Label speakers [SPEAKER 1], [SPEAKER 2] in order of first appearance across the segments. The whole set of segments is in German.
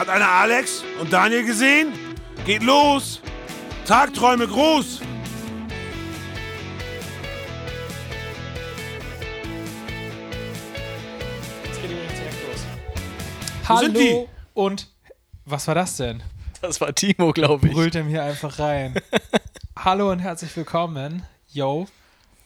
[SPEAKER 1] Hat einer Alex und Daniel gesehen? Geht los! Tagträume groß!
[SPEAKER 2] Jetzt geht übrigens direkt los.
[SPEAKER 1] Wo sind die?
[SPEAKER 2] Hallo und was war das denn?
[SPEAKER 3] Das war Timo, glaube ich.
[SPEAKER 2] Brüllt ihm hier einfach rein. Hallo und herzlich willkommen, yo,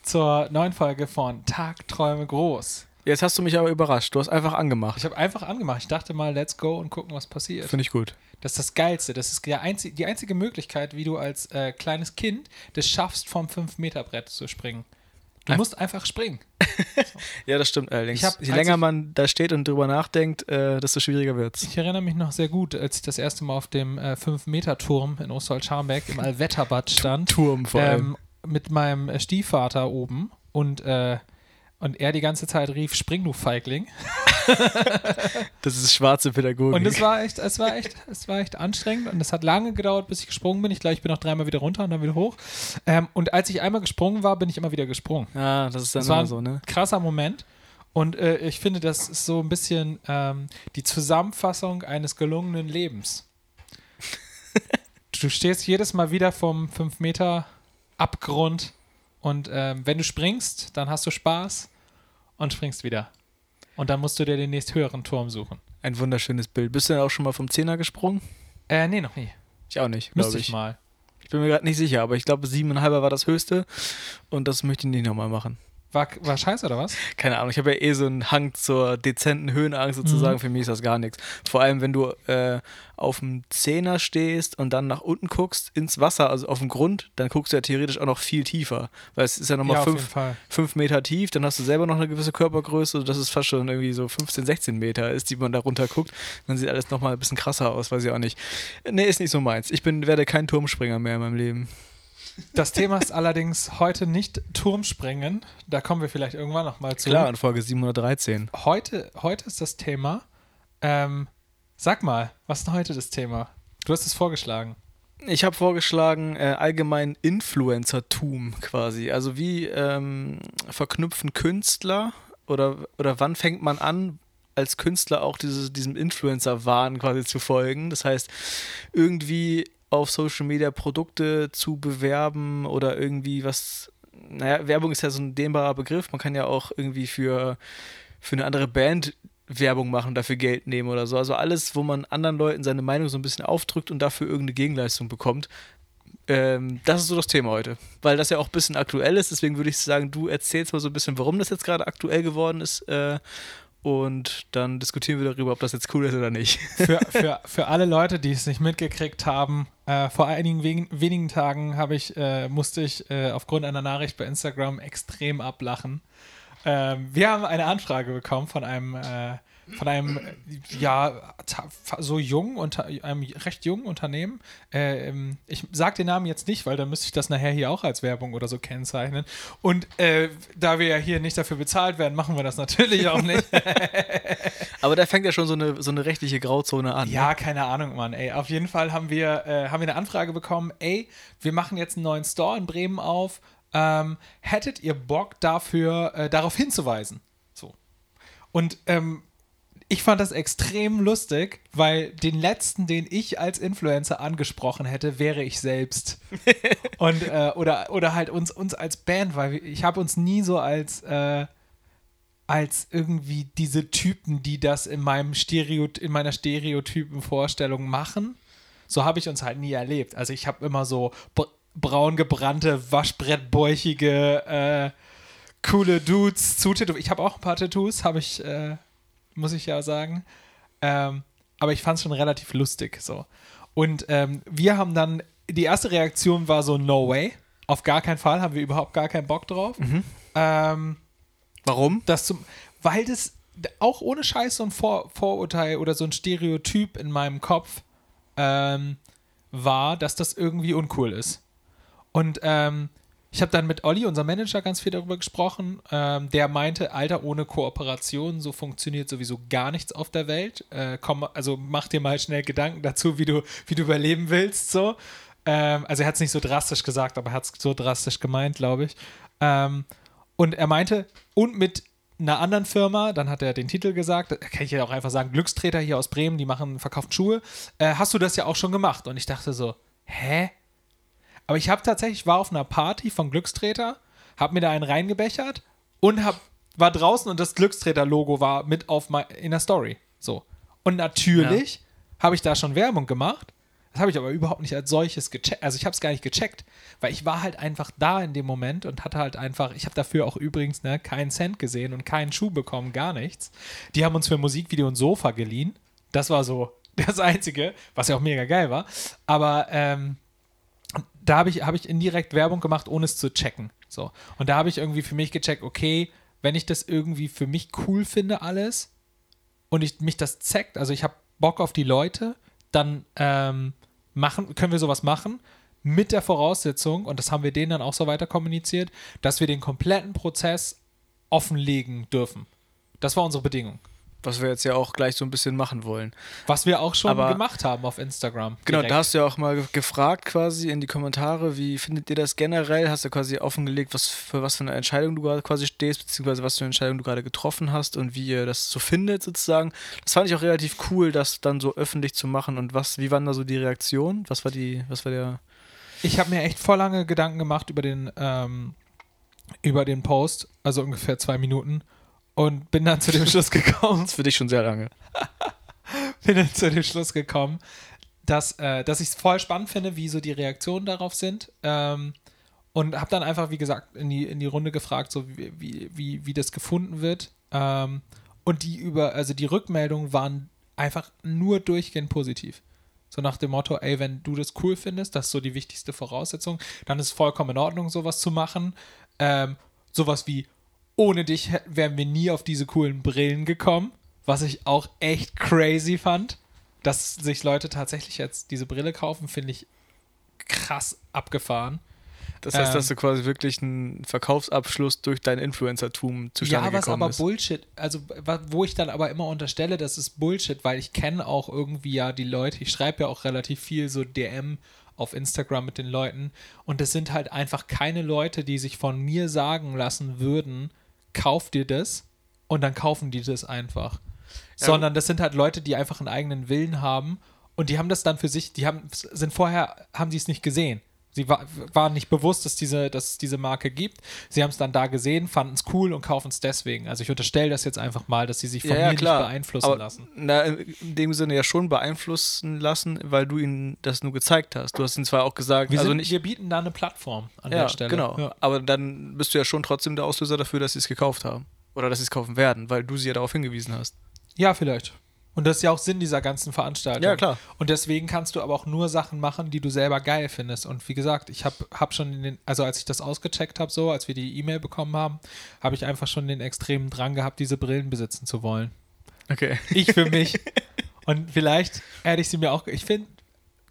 [SPEAKER 2] zur neuen Folge von Tagträume groß.
[SPEAKER 3] Jetzt hast du mich aber überrascht. Du hast einfach angemacht.
[SPEAKER 2] Ich habe einfach angemacht. Ich dachte mal, let's go und gucken, was passiert.
[SPEAKER 3] Finde ich gut.
[SPEAKER 2] Das ist das Geilste. Das ist der einzi die einzige Möglichkeit, wie du als äh, kleines Kind das schaffst, vom 5-Meter-Brett zu springen. Du
[SPEAKER 3] Ein-
[SPEAKER 2] musst einfach springen.
[SPEAKER 3] Ja, das stimmt allerdings.
[SPEAKER 2] Ich hab-
[SPEAKER 3] Je länger
[SPEAKER 2] ich-
[SPEAKER 3] man da steht und drüber nachdenkt, äh, desto schwieriger wird's.
[SPEAKER 2] Ich erinnere mich noch sehr gut, als ich das erste Mal auf dem äh, 5-Meter-Turm in Ostwald-Scharmbeck im Allwetterbad stand.
[SPEAKER 3] Turm vor allem.
[SPEAKER 2] ähm, mit meinem äh, Stiefvater oben und, äh, und er die ganze Zeit rief, spring du Feigling.
[SPEAKER 3] Das ist schwarze Pädagogik.
[SPEAKER 2] Und es war echt, es war echt, es war echt anstrengend und es hat lange gedauert, bis ich gesprungen bin. Ich glaube, ich bin noch dreimal wieder runter und dann wieder hoch. Ähm, und als ich einmal gesprungen war, bin ich immer wieder gesprungen.
[SPEAKER 3] ja, das ist dann
[SPEAKER 2] Das war
[SPEAKER 3] immer
[SPEAKER 2] ein
[SPEAKER 3] so, ne?
[SPEAKER 2] krasser Moment. Und äh, ich finde, das ist so ein bisschen ähm, die Zusammenfassung eines gelungenen Lebens. du stehst jedes Mal wieder vom 5 Meter Abgrund und ähm, wenn du springst, dann hast du Spaß und springst wieder. Und dann musst du dir den nächst höheren Turm suchen.
[SPEAKER 3] Ein wunderschönes Bild. Bist du denn auch schon mal vom Zehner gesprungen?
[SPEAKER 2] Äh, nee, noch nie.
[SPEAKER 3] Ich auch nicht,
[SPEAKER 2] Müsste
[SPEAKER 3] glaube
[SPEAKER 2] ich
[SPEAKER 3] ich.
[SPEAKER 2] mal.
[SPEAKER 3] Ich bin mir gerade nicht sicher, aber ich glaube, siebeneinhalber war das höchste und das möchte ich nicht nochmal machen.
[SPEAKER 2] War, war scheiße oder was?
[SPEAKER 3] Keine Ahnung, ich habe ja eh so einen Hang zur dezenten Höhenangst sozusagen.
[SPEAKER 2] Mhm.
[SPEAKER 3] Für mich ist das gar nichts. Vor allem, wenn du äh, auf dem Zehner stehst und dann nach unten guckst, ins Wasser, also auf dem Grund, dann guckst du ja theoretisch auch noch viel tiefer. Weil es ist ja nochmal
[SPEAKER 2] ja,
[SPEAKER 3] fünf, fünf Meter tief, dann hast du selber noch eine gewisse Körpergröße, dass es fast schon irgendwie so 15, 16 Meter ist, die man da runter guckt. Dann sieht alles nochmal ein bisschen krasser aus, weiß ich auch nicht. Nee, ist nicht so meins. Ich bin, werde kein Turmspringer mehr in meinem Leben.
[SPEAKER 2] Das Thema ist allerdings heute nicht Turmspringen. Da kommen wir vielleicht irgendwann nochmal zu.
[SPEAKER 3] Klar, in Folge 713.
[SPEAKER 2] heute, heute ist das Thema. Ähm, sag mal, was ist denn heute das Thema? Du hast es vorgeschlagen.
[SPEAKER 3] Ich habe vorgeschlagen, äh, allgemein Influencertum quasi. Also wie ähm, verknüpfen Künstler oder, oder wann fängt man an, als Künstler auch diese, diesem Influencer-Wahn quasi zu folgen? Das heißt, irgendwie auf Social Media Produkte zu bewerben oder irgendwie was. Naja, Werbung ist ja so ein dehnbarer Begriff. Man kann ja auch irgendwie für, für eine andere Band Werbung machen, dafür Geld nehmen oder so. Also alles, wo man anderen Leuten seine Meinung so ein bisschen aufdrückt und dafür irgendeine Gegenleistung bekommt. Ähm, das ist so das Thema heute. Weil das ja auch ein bisschen aktuell ist. Deswegen würde ich sagen, du erzählst mal so ein bisschen, warum das jetzt gerade aktuell geworden ist. Äh, und dann diskutieren wir darüber, ob das jetzt cool ist oder nicht.
[SPEAKER 2] Für, für, für alle Leute, die es nicht mitgekriegt haben, äh, vor einigen wegen, wenigen Tagen ich, äh, musste ich äh, aufgrund einer Nachricht bei Instagram extrem ablachen. Ähm, wir haben eine Anfrage bekommen von einem, äh, von einem, äh, ja, so jung, unter, einem recht jungen Unternehmen. Äh, ähm, ich sage den Namen jetzt nicht, weil dann müsste ich das nachher hier auch als Werbung oder so kennzeichnen. Und äh, da wir ja hier nicht dafür bezahlt werden, machen wir das natürlich auch nicht.
[SPEAKER 3] Aber da fängt ja schon so eine, so eine rechtliche Grauzone an. ne?
[SPEAKER 2] Ja, keine Ahnung, Mann. Ey, auf jeden Fall haben wir, äh, haben wir eine Anfrage bekommen. Ey, wir machen jetzt einen neuen Store in Bremen auf. Ähm, hättet ihr Bock dafür, äh, darauf hinzuweisen? So. Und ähm, ich fand das extrem lustig, weil den letzten, den ich als Influencer angesprochen hätte, wäre ich selbst. Und äh, oder, oder halt uns, uns als Band, weil ich habe uns nie so als äh, als irgendwie diese Typen, die das in meinem Stereo, in meiner Stereotypen-Vorstellung machen. So habe ich uns halt nie erlebt. Also ich habe immer so br braun gebrannte, waschbrettbäuchige, äh, coole Dudes zutätowiert. Ich habe auch ein paar Tattoos, habe ich, äh, muss ich ja sagen. Ähm, aber ich fand es schon relativ lustig so. Und ähm, wir haben dann, die erste Reaktion war so, no way. Auf gar keinen Fall, haben wir überhaupt gar keinen Bock drauf. Ähm,
[SPEAKER 3] Warum?
[SPEAKER 2] das zum, weil das auch ohne Scheiß so ein Vor Vorurteil oder so ein Stereotyp in meinem Kopf ähm, war, dass das irgendwie uncool ist. Und ähm, ich habe dann mit Olli, unserem Manager, ganz viel darüber gesprochen. Ähm, der meinte, Alter, ohne Kooperation, so funktioniert sowieso gar nichts auf der Welt. Äh, komm, also mach dir mal schnell Gedanken dazu, wie du, wie du überleben willst. So. Ähm, also er hat es nicht so drastisch gesagt, aber er hat es so drastisch gemeint, glaube ich. Ähm, und er meinte, und mit, einer anderen Firma, dann hat er den Titel gesagt, da kann ich ja auch einfach sagen, Glückstreter hier aus Bremen, die machen, verkaufen Schuhe. Äh, hast du das ja auch schon gemacht? Und ich dachte so, hä? Aber ich habe tatsächlich, war auf einer Party von Glückstreter, habe mir da einen reingebechert und hab, war draußen und das Glückstreter-Logo war mit auf mein, in der Story. So. Und natürlich habe ich da schon Werbung gemacht. Das habe ich aber überhaupt nicht als solches gecheckt. Also ich habe es gar nicht gecheckt, weil ich war halt einfach da in dem Moment und hatte halt einfach, ich habe dafür auch übrigens ne, keinen Cent gesehen und keinen Schuh bekommen, gar nichts. Die haben uns für Musikvideo ein Sofa geliehen. Das war so das Einzige, was ja auch mega geil war. Aber ähm, da habe ich, hab ich indirekt Werbung gemacht, ohne es zu checken. So. Und da habe ich irgendwie für mich gecheckt, okay, wenn ich das irgendwie für mich cool finde, alles, und ich, mich das zeckt, also ich habe Bock auf die Leute, dann ähm, machen, können wir sowas machen mit der Voraussetzung, und das haben wir denen dann auch so weiter kommuniziert, dass wir den kompletten Prozess offenlegen dürfen. Das war unsere Bedingung.
[SPEAKER 3] Was wir jetzt ja auch gleich so ein bisschen machen wollen.
[SPEAKER 2] Was wir auch schon
[SPEAKER 3] Aber-
[SPEAKER 2] gemacht haben auf Instagram.
[SPEAKER 3] Genau,
[SPEAKER 2] direkt.
[SPEAKER 3] da hast du ja auch mal ge- gefragt quasi in die Kommentare, wie findet ihr das generell? Hast du quasi offengelegt, was für was für eine Entscheidung du gerade quasi stehst, beziehungsweise was für eine Entscheidung du gerade getroffen hast und wie ihr das so findet sozusagen. Das fand ich auch relativ cool, das dann so öffentlich zu machen und was, wie waren da so die Reaktionen? Was war die, was war der
[SPEAKER 2] Ich habe mir echt voll lange Gedanken gemacht über den, ähm, über den Post, also ungefähr zwei Minuten, und bin dann zu dem Schluss gekommen,
[SPEAKER 3] für dich schon sehr lange.
[SPEAKER 2] bin dann zu dem Schluss gekommen, dass, äh, dass ich es voll spannend finde, wie so die Reaktionen darauf sind. Ähm, und habe dann einfach, wie gesagt, in die, in die Runde gefragt, so wie, wie, wie, wie das gefunden wird. Ähm, und die über, also die Rückmeldungen waren einfach nur durchgehend positiv. So nach dem Motto, ey, wenn du das cool findest, das ist so die wichtigste Voraussetzung, dann ist es vollkommen in Ordnung, sowas zu machen. Ähm, sowas wie, ohne dich wären wir nie auf diese coolen Brillen gekommen, was ich auch echt crazy fand. Dass sich Leute tatsächlich jetzt diese Brille kaufen, finde ich krass abgefahren.
[SPEAKER 3] Das heißt,
[SPEAKER 2] Ähm.
[SPEAKER 3] dass du quasi wirklich einen Verkaufsabschluss durch dein Influencertum zustande
[SPEAKER 2] Ja, was
[SPEAKER 3] gekommen
[SPEAKER 2] aber
[SPEAKER 3] ist.
[SPEAKER 2] Bullshit, also wo ich dann aber immer unterstelle, das ist Bullshit, weil ich kenne auch irgendwie ja die Leute, ich schreibe ja auch relativ viel so DM auf Instagram mit den Leuten und das sind halt einfach keine Leute, die sich von mir sagen lassen würden, kauf dir das und dann kaufen die das einfach.
[SPEAKER 3] Ja.
[SPEAKER 2] Sondern das sind halt Leute, die einfach einen eigenen Willen haben und die haben das dann für sich, die haben, sind vorher, haben die es nicht gesehen. Sie war, waren nicht bewusst, dass, diese, dass es diese Marke gibt. Sie haben es dann da gesehen, fanden es cool und kaufen es deswegen. Also ich unterstelle das jetzt einfach mal, dass sie sich von
[SPEAKER 3] Ja, ja,
[SPEAKER 2] mir
[SPEAKER 3] klar.
[SPEAKER 2] nicht beeinflussen
[SPEAKER 3] aber,
[SPEAKER 2] lassen.
[SPEAKER 3] Na, in dem Sinne ja schon beeinflussen lassen, weil du ihnen das nur gezeigt hast. Du hast ihnen zwar auch gesagt,
[SPEAKER 2] Wir,
[SPEAKER 3] also
[SPEAKER 2] sind,
[SPEAKER 3] nicht.
[SPEAKER 2] wir bieten da eine Plattform an
[SPEAKER 3] ja,
[SPEAKER 2] der Stelle.
[SPEAKER 3] genau.
[SPEAKER 2] Ja.
[SPEAKER 3] Aber dann bist du ja schon trotzdem der Auslöser dafür, dass sie es gekauft haben. Oder dass sie es kaufen werden, weil du sie ja darauf hingewiesen hast.
[SPEAKER 2] ja, vielleicht. Und das ist ja auch Sinn dieser ganzen Veranstaltung.
[SPEAKER 3] Ja, klar.
[SPEAKER 2] Und deswegen kannst du aber auch nur Sachen machen, die du selber geil findest. Und wie gesagt, ich habe hab schon in den, also als ich das ausgecheckt habe, so, als wir die E-Mail bekommen haben, habe ich einfach schon den extremen Drang gehabt, diese Brillen besitzen zu wollen.
[SPEAKER 3] Okay.
[SPEAKER 2] Ich für mich. Und vielleicht hätte ich sie mir auch. Ich finde,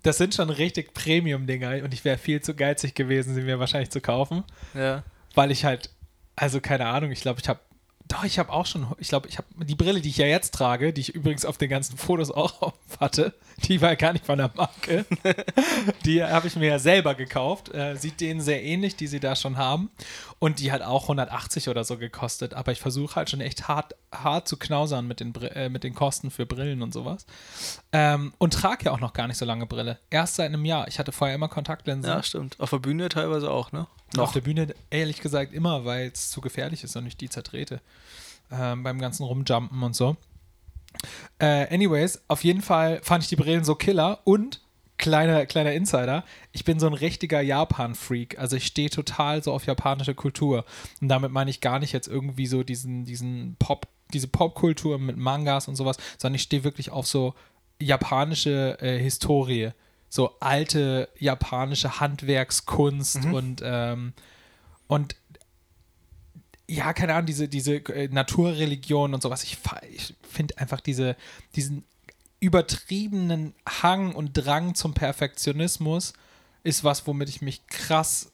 [SPEAKER 2] das sind schon richtig Premium-Dinger und ich wäre viel zu geizig gewesen, sie mir wahrscheinlich zu kaufen,
[SPEAKER 3] Ja.
[SPEAKER 2] weil ich halt, also keine Ahnung, ich glaube, ich habe. Doch, ich habe auch schon, ich glaube, ich habe die Brille, die ich ja jetzt trage, die ich übrigens auf den ganzen Fotos auch auf hatte, die war gar nicht von der Marke. die habe ich mir ja selber gekauft. Äh, sieht denen sehr ähnlich, die sie da schon haben. Und die hat auch 180 oder so gekostet. Aber ich versuche halt schon echt hart, hart zu knausern mit den, Bri- äh, mit den Kosten für Brillen und sowas. Ähm, und trage ja auch noch gar nicht so lange Brille. Erst seit einem Jahr. Ich hatte vorher immer Kontaktlinsen.
[SPEAKER 3] ja, stimmt. Auf der Bühne teilweise auch, ne?
[SPEAKER 2] Und Auf der Bühne ehrlich gesagt immer, weil es zu gefährlich ist und ich die zertrete. Ähm, beim ganzen Rumjumpen und so. Äh, anyways, auf jeden Fall fand ich die Brillen so killer und kleiner, kleiner Insider, ich bin so ein richtiger Japan-Freak. Also ich stehe total so auf japanische Kultur. Und damit meine ich gar nicht jetzt irgendwie so diesen, diesen Pop, diese Popkultur mit Mangas und sowas, sondern ich stehe wirklich auf so japanische äh, Historie. So alte japanische Handwerkskunst und, ähm, und ja, keine Ahnung, diese, diese äh, Naturreligion und sowas. Ich, ich finde einfach diese, diesen übertriebenen Hang und Drang zum Perfektionismus ist was, womit ich mich krass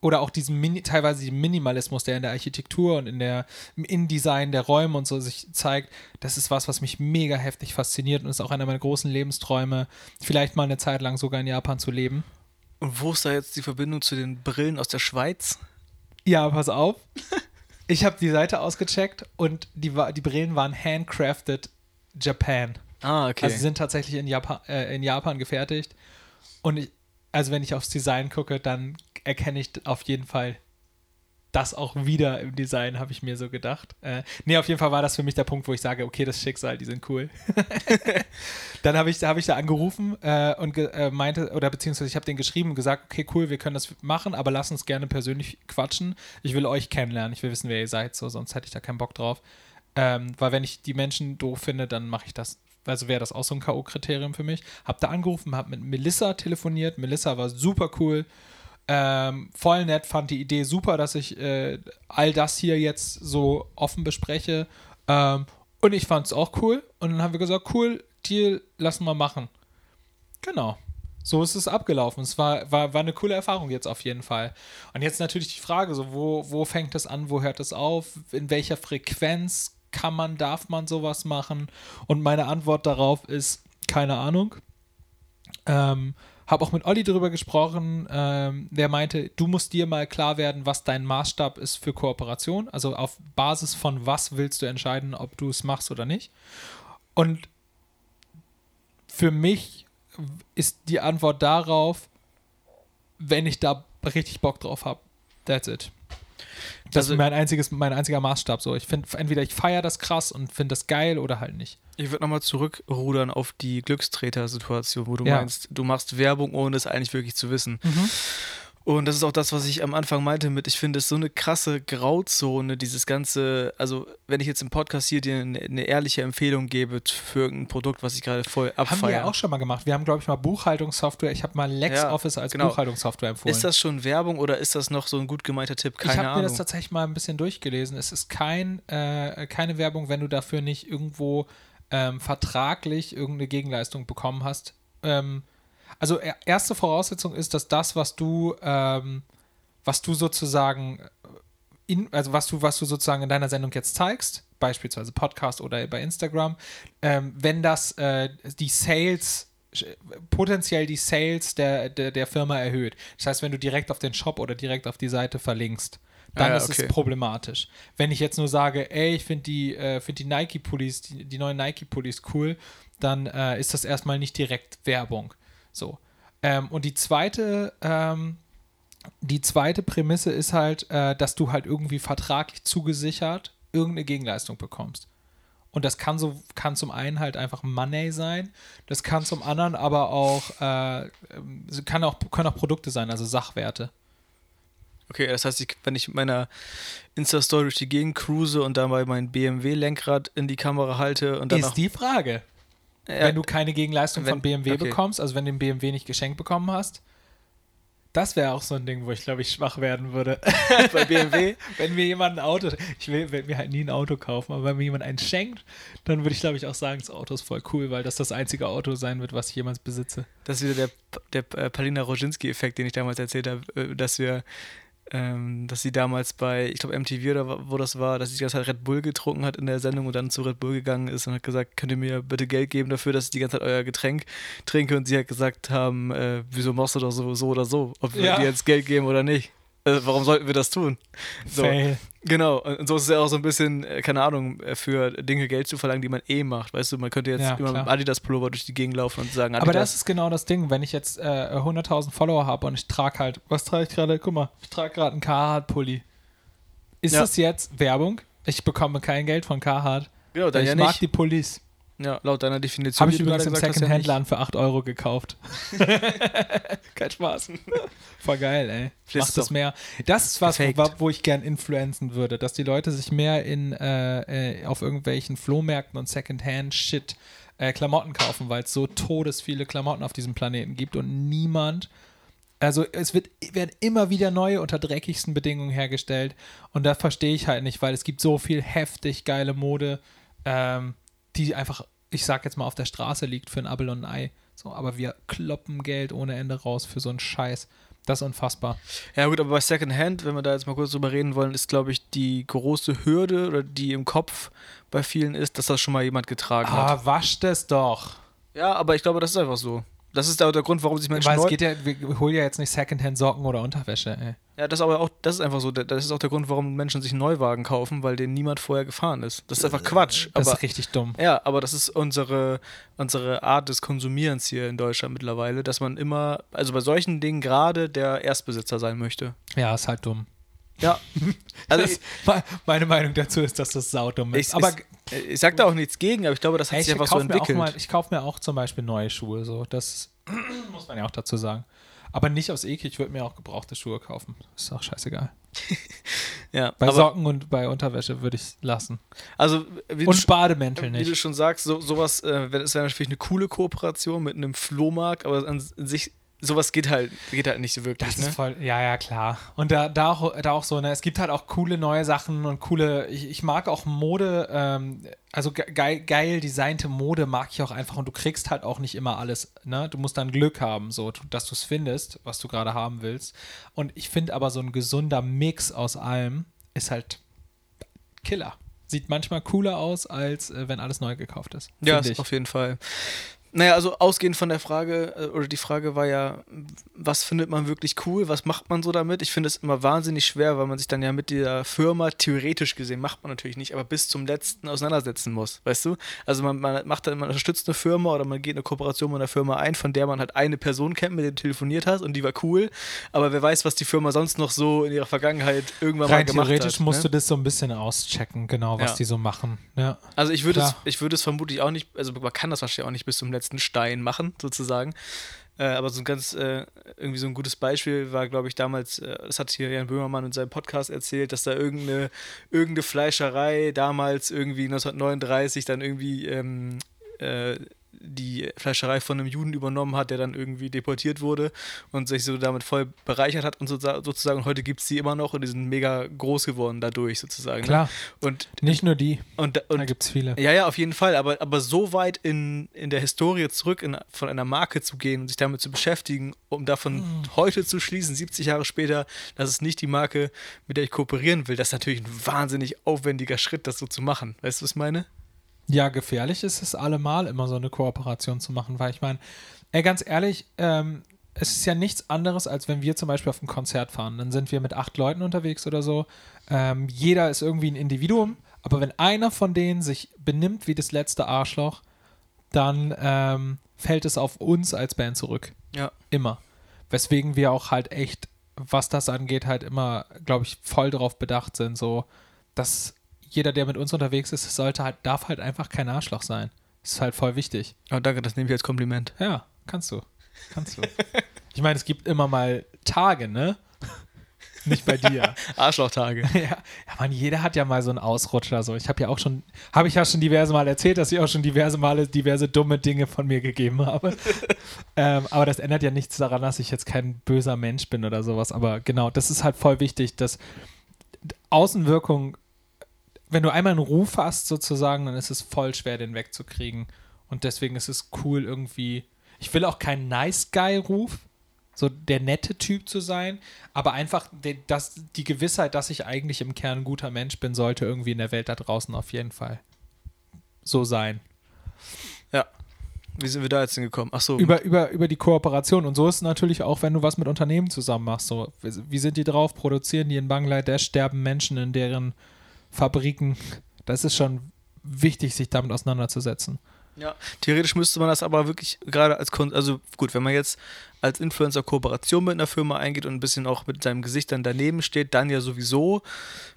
[SPEAKER 2] oder auch diesen Mini, teilweise den Minimalismus, der in der Architektur und in der im InDesign der Räume und so sich zeigt, das ist was, was mich mega heftig fasziniert und ist auch einer meiner großen Lebensträume, vielleicht mal eine Zeit lang sogar in Japan zu leben.
[SPEAKER 3] Und wo ist da jetzt die Verbindung zu den Brillen aus der Schweiz?
[SPEAKER 2] Ja, pass auf. Ich habe die Seite ausgecheckt und die, die Brillen waren handcrafted Japan.
[SPEAKER 3] Ah, okay.
[SPEAKER 2] Also sie sind tatsächlich in Japan, äh, in Japan gefertigt. Und ich, also wenn ich aufs Design gucke, dann erkenne ich auf jeden Fall das auch wieder im Design, habe ich mir so gedacht. Äh, nee, auf jeden Fall war das für mich der Punkt, wo ich sage, okay, das Schicksal, die sind cool. dann habe ich, hab ich da angerufen äh, und äh, meinte, oder beziehungsweise ich habe den geschrieben und gesagt, okay, cool, wir können das machen, aber lass uns gerne persönlich quatschen. Ich will euch kennenlernen, ich will wissen, wer ihr seid, so, sonst hätte ich da keinen Bock drauf. Ähm, weil wenn ich die Menschen doof finde, dann mache ich das. Also wäre das auch so ein K.O.-Kriterium für mich. Hab da angerufen, hab mit Melissa telefoniert. Melissa war super cool. Ähm, voll nett, fand die Idee super, dass ich äh, all das hier jetzt so offen bespreche. Ähm, und ich fand es auch cool. Und dann haben wir gesagt, cool, Deal, lassen wir machen. Genau. So ist es abgelaufen. Es war, war, war eine coole Erfahrung jetzt auf jeden Fall. Und jetzt natürlich die Frage, so wo, wo fängt es an, wo hört es auf, in welcher Frequenz kann man, darf man sowas machen? Und meine Antwort darauf ist, keine Ahnung. Ähm, habe auch mit Olli darüber gesprochen, ähm, der meinte, du musst dir mal klar werden, was dein Maßstab ist für Kooperation. Also auf Basis von was willst du entscheiden, ob du es machst oder nicht. Und für mich ist die Antwort darauf, wenn ich da richtig Bock drauf habe. That's it. Das
[SPEAKER 3] Also-
[SPEAKER 2] ist mein, einziges, mein einziger Maßstab. So, ich finde, entweder ich feiere das krass und finde das geil oder halt nicht.
[SPEAKER 3] Ich würde nochmal zurückrudern auf die Glückstreter-Situation, wo du
[SPEAKER 2] Ja.
[SPEAKER 3] meinst, du machst Werbung, ohne es eigentlich wirklich zu wissen. Und das ist auch das, was ich am Anfang meinte mit, ich finde es so eine krasse Grauzone, dieses ganze, also wenn ich jetzt im Podcast hier dir eine, eine ehrliche Empfehlung gebe für irgendein Produkt, was ich gerade voll
[SPEAKER 2] Haben wir
[SPEAKER 3] abfeiere.
[SPEAKER 2] ja auch schon mal gemacht. Wir haben, glaube ich, mal Buchhaltungssoftware. Ich habe mal LexOffice als
[SPEAKER 3] genau.
[SPEAKER 2] Buchhaltungssoftware empfohlen.
[SPEAKER 3] Ist das schon Werbung oder ist das noch so ein gut gemeinter Tipp?
[SPEAKER 2] ich
[SPEAKER 3] Keine
[SPEAKER 2] habe mir das
[SPEAKER 3] Ahnung.
[SPEAKER 2] tatsächlich mal ein bisschen durchgelesen. Es ist kein, äh, keine Werbung, wenn du dafür nicht irgendwo ähm, vertraglich irgendeine Gegenleistung bekommen hast. Ähm, also er, erste Voraussetzung ist, dass das, was du, ähm, was du sozusagen in, also was du, was du sozusagen in deiner Sendung jetzt zeigst, beispielsweise Podcast oder bei Instagram, ähm, wenn das äh, die Sales potenziell die Sales der, der, der Firma erhöht. Das heißt, wenn du direkt auf den Shop oder direkt auf die Seite verlinkst, dann
[SPEAKER 3] ja,
[SPEAKER 2] ist
[SPEAKER 3] okay.
[SPEAKER 2] es problematisch. Wenn ich jetzt nur sage, ey, ich finde die, äh, find die Nike-Pullis, die, die neuen Nike-Pullis cool, dann äh, ist das erstmal nicht direkt Werbung. So. Ähm, und die zweite, ähm, die zweite Prämisse ist halt, äh, dass du halt irgendwie vertraglich zugesichert irgendeine Gegenleistung bekommst. Und das kann so, kann zum einen halt einfach Money sein, das kann zum anderen aber auch, äh, ähm, kann auch, können auch Produkte sein, also Sachwerte.
[SPEAKER 3] Okay, das heißt, ich, wenn ich mit meiner Insta-Story durch die Gegend cruise und dabei mein BMW-Lenkrad in die Kamera halte und dann
[SPEAKER 2] ist die Frage.
[SPEAKER 3] Ja,
[SPEAKER 2] wenn du keine Gegenleistung
[SPEAKER 3] wenn-
[SPEAKER 2] von BMW
[SPEAKER 3] okay.
[SPEAKER 2] bekommst, also wenn du den BMW nicht geschenkt bekommen hast, das wäre auch so ein Ding, wo ich glaube ich schwach werden würde.
[SPEAKER 3] bei BMW,
[SPEAKER 2] wenn mir jemand ein Auto, ich will, will mir halt nie ein Auto kaufen, aber wenn mir jemand eins schenkt, dann würde ich glaube ich auch sagen, das Auto ist voll cool, weil das das einzige Auto sein wird, was ich jemals besitze.
[SPEAKER 3] das ist wieder der, der äh, Palina Roginski-Effekt, den ich damals erzählt habe, äh, dass wir, ähm, dass sie damals bei, ich glaube MTV oder wo- das war, dass sie die ganze Zeit Red Bull getrunken hat in der Sendung und dann zu Red Bull gegangen ist und hat gesagt, könnt ihr mir bitte Geld geben dafür, dass ich die ganze Zeit euer Getränk trinke und sie hat gesagt haben, äh, wieso machst du doch so, so oder so, ob wir
[SPEAKER 2] Ja.
[SPEAKER 3] dir jetzt Geld geben oder nicht. Äh, warum sollten wir das tun? So.
[SPEAKER 2] Fail.
[SPEAKER 3] Genau, und so ist es ja auch so ein bisschen, äh, keine Ahnung, äh, für Dinge Geld zu verlangen, die man eh macht. Weißt du, man könnte jetzt
[SPEAKER 2] Ja,
[SPEAKER 3] immer mit Adidas-Pullover durch die Gegend laufen und sagen, Adidas.
[SPEAKER 2] Aber das ist genau das Ding, wenn ich jetzt äh, 100.000 Follower habe und ich trage halt, was trage ich gerade? Guck mal, ich trage gerade einen Carhartt-Pulli. Ist
[SPEAKER 3] Ja.
[SPEAKER 2] das jetzt Werbung? Ich bekomme kein Geld von Carhartt.
[SPEAKER 3] genau, dann
[SPEAKER 2] ich
[SPEAKER 3] ja
[SPEAKER 2] mag
[SPEAKER 3] nicht.
[SPEAKER 2] die Pullis.
[SPEAKER 3] Ja, laut deiner Definition.
[SPEAKER 2] Habe ich übrigens im
[SPEAKER 3] hast, ja
[SPEAKER 2] für 8 Euro gekauft. Kein Spaß. Voll geil, ey.
[SPEAKER 3] Ist
[SPEAKER 2] das
[SPEAKER 3] doch
[SPEAKER 2] mehr. Das ist was, wo, wo ich gern influenzen würde, dass die Leute sich mehr in, äh, äh, auf irgendwelchen Flohmärkten und Secondhand-Shit äh, Klamotten kaufen, weil es so todes viele Klamotten auf diesem Planeten gibt und niemand also es wird, werden immer wieder neue unter dreckigsten Bedingungen hergestellt und da verstehe ich halt nicht, weil es gibt so viel heftig geile Mode, ähm, die einfach, ich sag jetzt mal, auf der Straße liegt für ein Abel und ein Ei. So, aber wir kloppen Geld ohne Ende raus für so einen Scheiß. Das ist unfassbar.
[SPEAKER 3] Ja gut, aber bei Secondhand, wenn wir da jetzt mal kurz drüber reden wollen, ist, glaube ich, die große Hürde oder die im Kopf bei vielen ist, dass das schon mal jemand getragen hat.
[SPEAKER 2] Ah, wasch das doch.
[SPEAKER 3] Ja, aber ich glaube, das ist einfach so. Das ist auch der Grund, warum sich Menschen
[SPEAKER 2] Weil es geht ja, wir holen ja jetzt nicht Secondhand Socken oder Unterwäsche, ey.
[SPEAKER 3] Ja, das ist aber auch, das ist einfach so, der- das ist auch der Grund, warum Menschen sich Neuwagen kaufen, weil den niemand vorher gefahren ist. Das ist einfach Quatsch.
[SPEAKER 2] Das
[SPEAKER 3] aber,
[SPEAKER 2] ist richtig dumm.
[SPEAKER 3] ja, aber das ist unsere, unsere Art des Konsumierens hier in Deutschland mittlerweile, dass man immer, also bei solchen Dingen gerade der Erstbesitzer sein möchte.
[SPEAKER 2] Ja, ist halt dumm.
[SPEAKER 3] Ja. Also
[SPEAKER 2] Das, me- meine Meinung dazu ist, dass das saudumm ist.
[SPEAKER 3] ich,
[SPEAKER 2] aber
[SPEAKER 3] ich, ich sag da auch nichts gegen, aber ich glaube, das hat sich
[SPEAKER 2] ich
[SPEAKER 3] einfach so entwickelt.
[SPEAKER 2] mal- ich kaufe mir auch zum Beispiel neue Schuhe. So. Das muss man ja auch dazu sagen. Aber nicht aus Ekel, ich würde mir auch gebrauchte Schuhe kaufen. Ist auch scheißegal.
[SPEAKER 3] ja,
[SPEAKER 2] Bei Socken und bei Unterwäsche würde ich es lassen.
[SPEAKER 3] also
[SPEAKER 2] Und Bademäntel
[SPEAKER 3] wie du
[SPEAKER 2] nicht.
[SPEAKER 3] schon sagst, so, sowas, äh, wäre natürlich eine coole Kooperation mit einem Flohmarkt, aber an sich, sowas geht halt, geht halt nicht so wirklich.
[SPEAKER 2] Das
[SPEAKER 3] ne?
[SPEAKER 2] ist voll, ja, ja, klar. Und da, da, auch, da auch so, ne, es gibt halt auch coole neue Sachen und coole, ich, ich mag auch Mode, ähm, also ge- geil, geil designte Mode mag ich auch einfach und du kriegst halt auch nicht immer alles, ne? Du musst dann Glück haben, so, dass du es findest, was du gerade haben willst. Und ich finde aber so ein gesunder Mix aus allem ist halt Killer. Sieht manchmal cooler aus, als äh, wenn alles neu gekauft ist.
[SPEAKER 3] Ja,
[SPEAKER 2] ich.
[SPEAKER 3] auf jeden Fall. Naja, also ausgehend von der Frage, äh, oder die Frage war ja, was findet man wirklich cool, was macht man so damit? Ich finde es immer wahnsinnig schwer, weil man sich dann ja mit der Firma theoretisch gesehen, macht man natürlich nicht, aber bis zum letzten auseinandersetzen muss, weißt du? Also man, man macht dann, man unterstützt eine Firma oder man geht eine Kooperation mit einer Firma ein, von der man halt eine Person kennt, mit der du telefoniert hast und die war cool, aber wer weiß, was die Firma sonst noch so in ihrer Vergangenheit irgendwann mal
[SPEAKER 2] Rein
[SPEAKER 3] gemacht
[SPEAKER 2] theoretisch
[SPEAKER 3] hat.
[SPEAKER 2] musst
[SPEAKER 3] ne?
[SPEAKER 2] du das so ein bisschen auschecken, genau, was
[SPEAKER 3] Ja.
[SPEAKER 2] die so machen. Ja.
[SPEAKER 3] Also ich würde es, ich würde es vermutlich auch nicht, also man kann das wahrscheinlich auch nicht bis zum letzten Stein machen, sozusagen. Äh, aber so ein ganz, äh, irgendwie so ein gutes Beispiel war, glaube ich, damals, äh, das hat hier Jan Böhmermann in seinem Podcast erzählt, dass da irgendeine, irgendeine Fleischerei damals irgendwie 1939 dann irgendwie ähm, äh, die Fleischerei von einem Juden übernommen hat, der dann irgendwie deportiert wurde und sich so damit voll bereichert hat und so, sozusagen. Und heute gibt es die immer noch und die sind mega groß geworden dadurch sozusagen.
[SPEAKER 2] Klar,
[SPEAKER 3] Ne? Und,
[SPEAKER 2] nicht nur die,
[SPEAKER 3] und,
[SPEAKER 2] da
[SPEAKER 3] und
[SPEAKER 2] gibt es viele.
[SPEAKER 3] ja, ja, auf jeden Fall, aber, aber so weit in, in der Historie zurück in, von einer Marke zu gehen und sich damit zu beschäftigen, um davon heute zu schließen, 70 Jahre später, das ist nicht die Marke, mit der ich kooperieren will, das ist natürlich ein wahnsinnig aufwendiger Schritt, das so zu machen. Weißt du, was ich meine?
[SPEAKER 2] Ja, gefährlich ist es allemal, immer so eine Kooperation zu machen, weil ich meine, ey, ganz ehrlich, ähm, es ist ja nichts anderes, als wenn wir zum Beispiel auf ein Konzert fahren. Dann sind wir mit acht Leuten unterwegs oder so. Ähm, jeder ist irgendwie ein Individuum, aber wenn einer von denen sich benimmt wie das letzte Arschloch, dann ähm, fällt es auf uns als Band zurück.
[SPEAKER 3] Ja.
[SPEAKER 2] Immer. Weswegen wir auch halt echt, was das angeht, halt immer, glaube ich, voll darauf bedacht sind, so, dass jeder, der mit uns unterwegs ist, sollte halt, darf halt einfach kein Arschloch sein. Das ist halt voll wichtig.
[SPEAKER 3] Oh, danke, das nehme ich als Kompliment.
[SPEAKER 2] Ja, kannst du. Kannst du. ich meine, es gibt immer mal Tage, ne? Nicht bei dir.
[SPEAKER 3] Arschlochtage.
[SPEAKER 2] ja, ja, Mann, jeder hat ja mal so einen Ausrutscher. So. Ich habe ja auch schon, habe ich ja schon diverse Mal erzählt, dass ich auch schon diverse Male diverse dumme Dinge von mir gegeben habe. ähm, aber das ändert ja nichts daran, dass ich jetzt kein böser Mensch bin oder sowas. Aber genau, das ist halt voll wichtig, dass Außenwirkung, wenn du einmal einen Ruf hast sozusagen, dann ist es voll schwer, den wegzukriegen. Und deswegen ist es cool irgendwie. Ich will auch keinen Nice Guy-Ruf, so der nette Typ zu sein, aber einfach de, das, die Gewissheit, dass ich eigentlich im Kern ein guter Mensch bin, sollte irgendwie in der Welt da draußen auf jeden Fall so sein.
[SPEAKER 3] Ja. Wie sind wir da jetzt hingekommen? Ach so.
[SPEAKER 2] Über, über, über die Kooperation. Und so ist es natürlich auch, wenn du was mit Unternehmen zusammen machst. So, wie sind die drauf? Produzieren die in Bangladesch? Sterben Menschen in deren Fabriken? Das ist schon wichtig, sich damit auseinanderzusetzen.
[SPEAKER 3] Ja, theoretisch müsste man das aber wirklich gerade als Kon also gut, wenn man jetzt als Influencer Kooperation mit einer Firma eingeht und ein bisschen auch mit seinem Gesicht dann daneben steht, dann ja sowieso.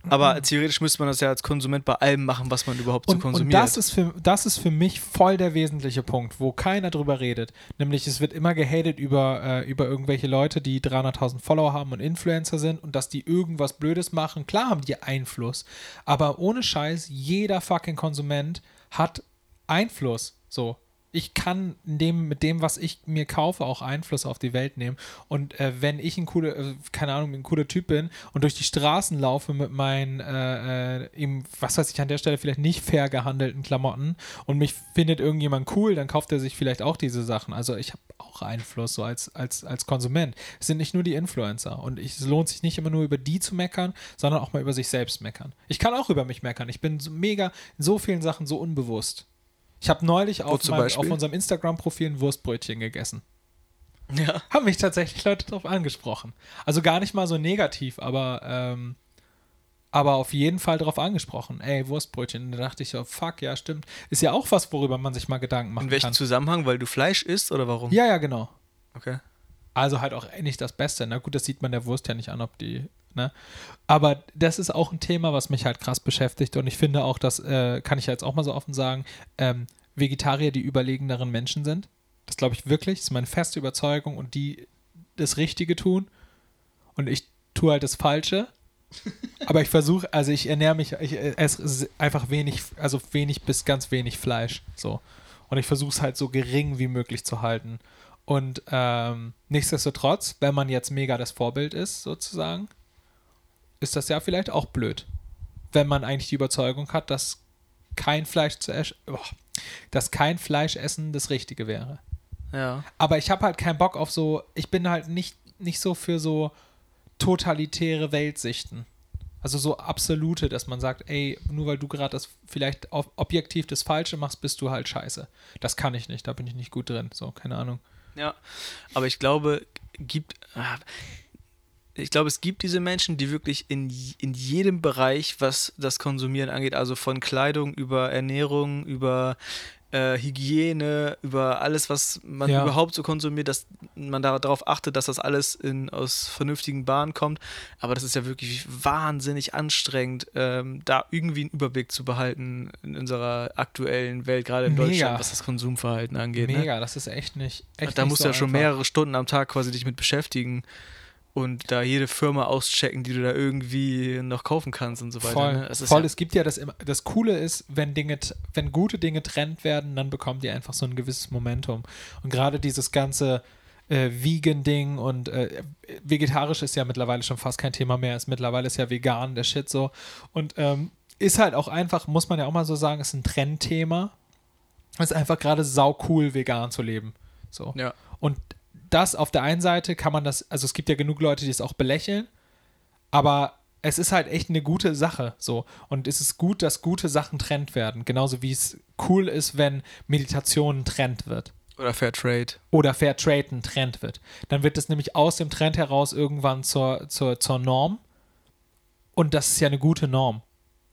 [SPEAKER 3] Aber theoretisch müsste man das ja als Konsument bei allem machen, was man überhaupt so
[SPEAKER 2] Und,
[SPEAKER 3] konsumiert.
[SPEAKER 2] und das, ist für, das ist für mich voll der wesentliche Punkt, wo keiner drüber redet. Nämlich, es wird immer gehatet über, äh, über irgendwelche Leute, die 300.000 Follower haben und Influencer sind und dass die irgendwas Blödes machen. Klar haben die Einfluss, aber ohne Scheiß, jeder fucking Konsument hat Einfluss. So. Ich kann dem, mit dem, was ich mir kaufe, auch Einfluss auf die Welt nehmen. Und äh, wenn ich ein cooler, äh, keine Ahnung, ein cooler Typ bin und durch die Straßen laufe mit meinen, äh, äh, eben, was weiß ich, an der Stelle vielleicht nicht fair gehandelten Klamotten und mich findet irgendjemand cool, dann kauft er sich vielleicht auch diese Sachen. Also ich habe auch Einfluss so als, als, als Konsument. Es sind nicht nur die Influencer. Und ich, es lohnt sich nicht immer nur über die zu meckern, sondern auch mal über sich selbst meckern. Ich kann auch über mich meckern. Ich bin so mega in so vielen Sachen so unbewusst. Ich habe neulich auf, meinem, auf unserem Instagram-Profil ein Wurstbrötchen gegessen.
[SPEAKER 3] Ja.
[SPEAKER 2] Haben mich tatsächlich Leute darauf angesprochen. Also gar nicht mal so negativ, aber, ähm, aber auf jeden Fall darauf angesprochen. Ey, Wurstbrötchen. Und da dachte ich so, fuck, ja, stimmt. Ist ja auch was, worüber man sich mal Gedanken machen
[SPEAKER 3] In welchem
[SPEAKER 2] kann.
[SPEAKER 3] Zusammenhang? Weil du Fleisch isst oder warum?
[SPEAKER 2] Ja, ja, genau.
[SPEAKER 3] Okay.
[SPEAKER 2] Also halt auch nicht das Beste. Na gut, das sieht man der Wurst ja nicht an, ob die. Ne? Aber das ist auch ein Thema, was mich halt krass beschäftigt. Und ich finde auch, das äh, kann ich jetzt auch mal so offen sagen, ähm, Vegetarier die überlegeneren Menschen sind. Das glaube ich wirklich. Das ist meine feste Überzeugung. Und die das Richtige tun. Und ich tue halt das Falsche. Aber ich versuche, also ich ernähre mich, ich esse einfach wenig, also wenig bis ganz wenig Fleisch. So. Und ich versuche es halt so gering wie möglich zu halten. Und ähm, nichtsdestotrotz, wenn man jetzt mega das Vorbild ist, sozusagen, ist das ja vielleicht auch blöd. Wenn man eigentlich die Überzeugung hat, dass kein Fleisch zu essen, dass kein Fleischessen das Richtige wäre.
[SPEAKER 3] Ja.
[SPEAKER 2] Aber ich habe halt keinen Bock auf so, ich bin halt nicht, nicht so für so totalitäre Weltsichten. Also so absolute, dass man sagt, ey, nur weil du gerade das vielleicht ob- objektiv das Falsche machst, bist du halt scheiße. Das kann ich nicht, da bin ich nicht gut drin. So, keine Ahnung.
[SPEAKER 3] Ja, aber ich glaube, gibt, ah, ich glaube, es gibt diese Menschen, die wirklich in, in jedem Bereich, was das Konsumieren angeht, also von Kleidung über Ernährung, über äh, Hygiene, über alles, was man
[SPEAKER 2] Ja.
[SPEAKER 3] überhaupt so konsumiert, dass man da- darauf achtet, dass das alles in, aus vernünftigen Bahnen kommt. Aber das ist ja wirklich wahnsinnig anstrengend, ähm, da irgendwie einen Überblick zu behalten in unserer aktuellen Welt, gerade in
[SPEAKER 2] Mega.
[SPEAKER 3] Deutschland, was das Konsumverhalten angeht. Ne?
[SPEAKER 2] Mega, das ist echt nicht. Echt
[SPEAKER 3] da
[SPEAKER 2] nicht
[SPEAKER 3] musst
[SPEAKER 2] so
[SPEAKER 3] du ja schon
[SPEAKER 2] einfach.
[SPEAKER 3] mehrere Stunden am Tag quasi dich mit beschäftigen und da jede Firma auschecken, die du da irgendwie noch kaufen kannst und so weiter.
[SPEAKER 2] Voll,
[SPEAKER 3] ne?
[SPEAKER 2] Voll.
[SPEAKER 3] ja,
[SPEAKER 2] es gibt ja das immer, das Coole ist, wenn Dinge, wenn gute Dinge trennt werden, dann bekommen die einfach so ein gewisses Momentum. Und gerade dieses ganze äh, Vegan-Ding und äh, vegetarisch ist ja mittlerweile schon fast kein Thema mehr. Ist mittlerweile ist ja vegan der Shit so. Und ähm, ist halt auch einfach, muss man ja auch mal so sagen, ist ein Trendthema. Es ist einfach gerade sau cool, vegan zu leben. So.
[SPEAKER 3] ja.
[SPEAKER 2] Und das auf der einen Seite kann man das, also es gibt ja genug Leute, die es auch belächeln, aber es ist halt echt eine gute Sache so. Und es ist gut, dass gute Sachen trennt werden. Genauso wie es cool ist, wenn Meditation ein Trend wird.
[SPEAKER 3] Oder Fairtrade.
[SPEAKER 2] Oder Fair Trade ein Trend wird. Dann wird es nämlich aus dem Trend heraus irgendwann zur, zur, zur Norm. Und das ist ja eine gute Norm.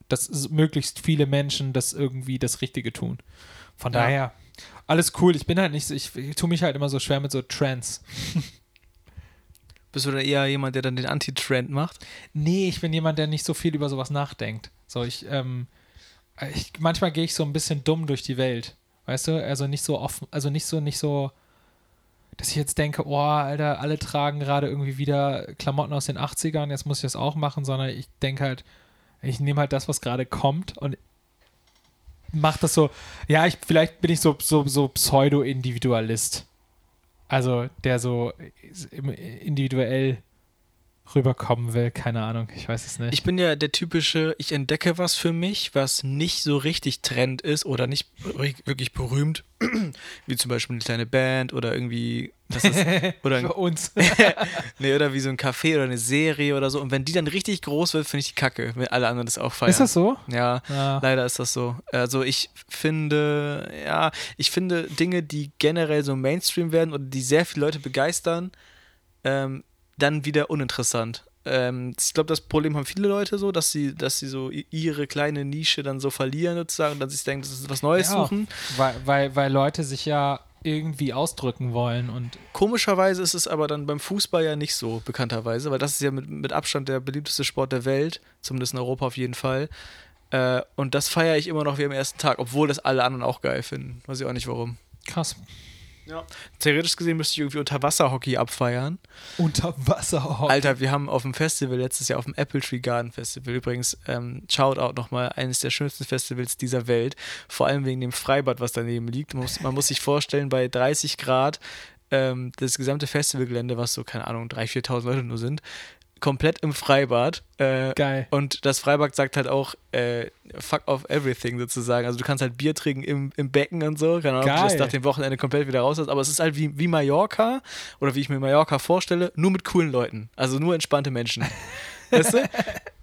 [SPEAKER 2] Dass möglichst viele Menschen das irgendwie das Richtige tun. Von
[SPEAKER 3] Ja.
[SPEAKER 2] daher, alles cool. Ich bin halt nicht so, ich, ich tue mich halt immer so schwer mit so Trends.
[SPEAKER 3] Bist du dann eher jemand, der dann den Anti-Trend macht?
[SPEAKER 2] Nee, ich bin jemand, der nicht so viel über sowas nachdenkt. So, ich, ähm, ich manchmal gehe ich so ein bisschen dumm durch die Welt. Weißt du? Also nicht so offen, also nicht so, nicht so, dass ich jetzt denke, oh, Alter, alle tragen gerade irgendwie wieder Klamotten aus den 80ern, jetzt muss ich das auch machen, sondern ich denke halt, ich nehme halt das, was gerade kommt und mach das so, ja, ich, vielleicht bin ich so, so, so Pseudo-Individualist. Also, der so individuell rüberkommen will, keine Ahnung, ich weiß es nicht.
[SPEAKER 3] Ich bin ja der typische, ich entdecke was für mich, was nicht so richtig Trend ist oder nicht wirklich berühmt, wie zum Beispiel eine kleine Band oder irgendwie, das ist, oder
[SPEAKER 2] Für uns.
[SPEAKER 3] Nee, oder wie so ein Café oder eine Serie oder so. Und wenn die dann richtig groß wird, finde ich die kacke, wenn alle anderen das auch feiern.
[SPEAKER 2] Ist das so?
[SPEAKER 3] Ja,
[SPEAKER 2] Ja.
[SPEAKER 3] leider ist das so. Also ich finde, ja, ich finde Dinge, die generell so Mainstream werden oder die sehr viele Leute begeistern, ähm, dann wieder uninteressant. Ähm, ich glaube, das Problem haben viele Leute so, dass sie, dass sie so ihre kleine Nische dann so verlieren sozusagen und dann sich denken, das ist was Neues
[SPEAKER 2] Ja,
[SPEAKER 3] suchen.
[SPEAKER 2] Weil, weil, weil Leute sich ja irgendwie ausdrücken wollen und
[SPEAKER 3] Komischerweise ist es aber dann beim Fußball ja nicht so, bekannterweise, weil das ist ja mit, mit Abstand der beliebteste Sport der Welt, zumindest in Europa auf jeden Fall. Äh, und das feiere ich immer noch wie am ersten Tag, obwohl das alle anderen auch geil finden. Weiß ich auch nicht warum.
[SPEAKER 2] krass.
[SPEAKER 3] Theoretisch gesehen müsste ich irgendwie Unterwasserhockey abfeiern.
[SPEAKER 2] Unterwasser.
[SPEAKER 3] Alter, wir haben auf dem Festival letztes Jahr, auf dem Apple Tree Garden Festival, übrigens, ähm, Shoutout nochmal, eines der schönsten Festivals dieser Welt. Vor allem wegen dem Freibad, was daneben liegt. Man muss, man muss sich vorstellen, bei 30 Grad ähm, das gesamte Festivalgelände, was so, keine Ahnung, 3.000, 4.000 Leute nur sind, komplett im Freibad. Äh,
[SPEAKER 2] Geil.
[SPEAKER 3] und das Freibad sagt halt auch, äh, fuck off everything sozusagen. Also du kannst halt Bier trinken im, im Becken und so. Keine Ahnung, ob du das
[SPEAKER 2] Geil.
[SPEAKER 3] nach dem Wochenende komplett wieder raus hast. Aber es ist halt wie, wie Mallorca oder wie ich mir Mallorca vorstelle, nur mit coolen Leuten. Also nur entspannte Menschen. weißt du?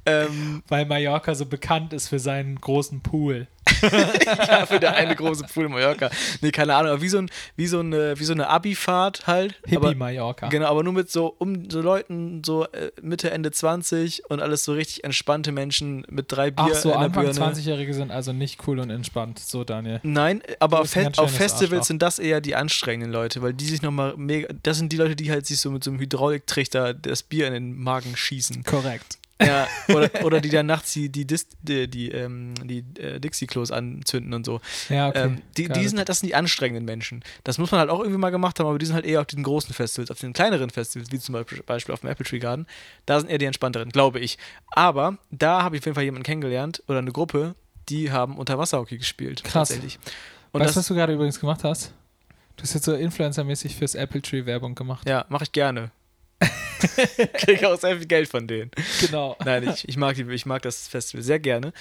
[SPEAKER 3] Ähm,
[SPEAKER 2] Weil Mallorca so bekannt ist für seinen großen Pool.
[SPEAKER 3] ja, für der eine große Pool in Mallorca. Nee, keine Ahnung, aber wie so, ein, wie so eine, wie so eine Abi-Fahrt halt.
[SPEAKER 2] Hippie-Mallorca.
[SPEAKER 3] Genau, aber nur mit so um so Leuten, so äh, Mitte, Ende 20 und alles so richtig entspannte Menschen mit drei Bier
[SPEAKER 2] Ach so, Anfang
[SPEAKER 3] Birne.
[SPEAKER 2] 20-Jährige sind also nicht cool und entspannt. So, Daniel.
[SPEAKER 3] Nein, aber auf, Fe auf Festivals
[SPEAKER 2] Arschloch.
[SPEAKER 3] sind das eher die anstrengenden Leute, weil die sich nochmal mega. Das sind die Leute, die halt sich so mit so einem Hydrauliktrichter das Bier in den Magen schießen.
[SPEAKER 2] Korrekt.
[SPEAKER 3] Ja, oder, oder die dann nachts die, die, Dis, die, die, ähm, die äh, Dixie-Klos anzünden und so.
[SPEAKER 2] Ja, okay.
[SPEAKER 3] ähm, die, die sind halt, das sind die anstrengenden Menschen. Das muss man halt auch irgendwie mal gemacht haben, aber die sind halt eher auf den großen Festivals, auf den kleineren Festivals, wie zum Beispiel, auf dem Apple Tree Garden. Da sind eher die entspannteren, glaube ich. Aber da habe ich auf jeden Fall jemanden kennengelernt oder eine Gruppe, die haben Unterwasserhockey gespielt.
[SPEAKER 2] Krass.
[SPEAKER 3] Tatsächlich. Und
[SPEAKER 2] weißt du,
[SPEAKER 3] das,
[SPEAKER 2] was du gerade übrigens gemacht hast? Du hast jetzt so Influencer-mäßig fürs Apple Tree Werbung gemacht.
[SPEAKER 3] ja, mache ich gerne. Kriege auch sehr viel Geld von denen.
[SPEAKER 2] Genau.
[SPEAKER 3] Nein, ich, ich, mag die, ich mag das Festival sehr gerne.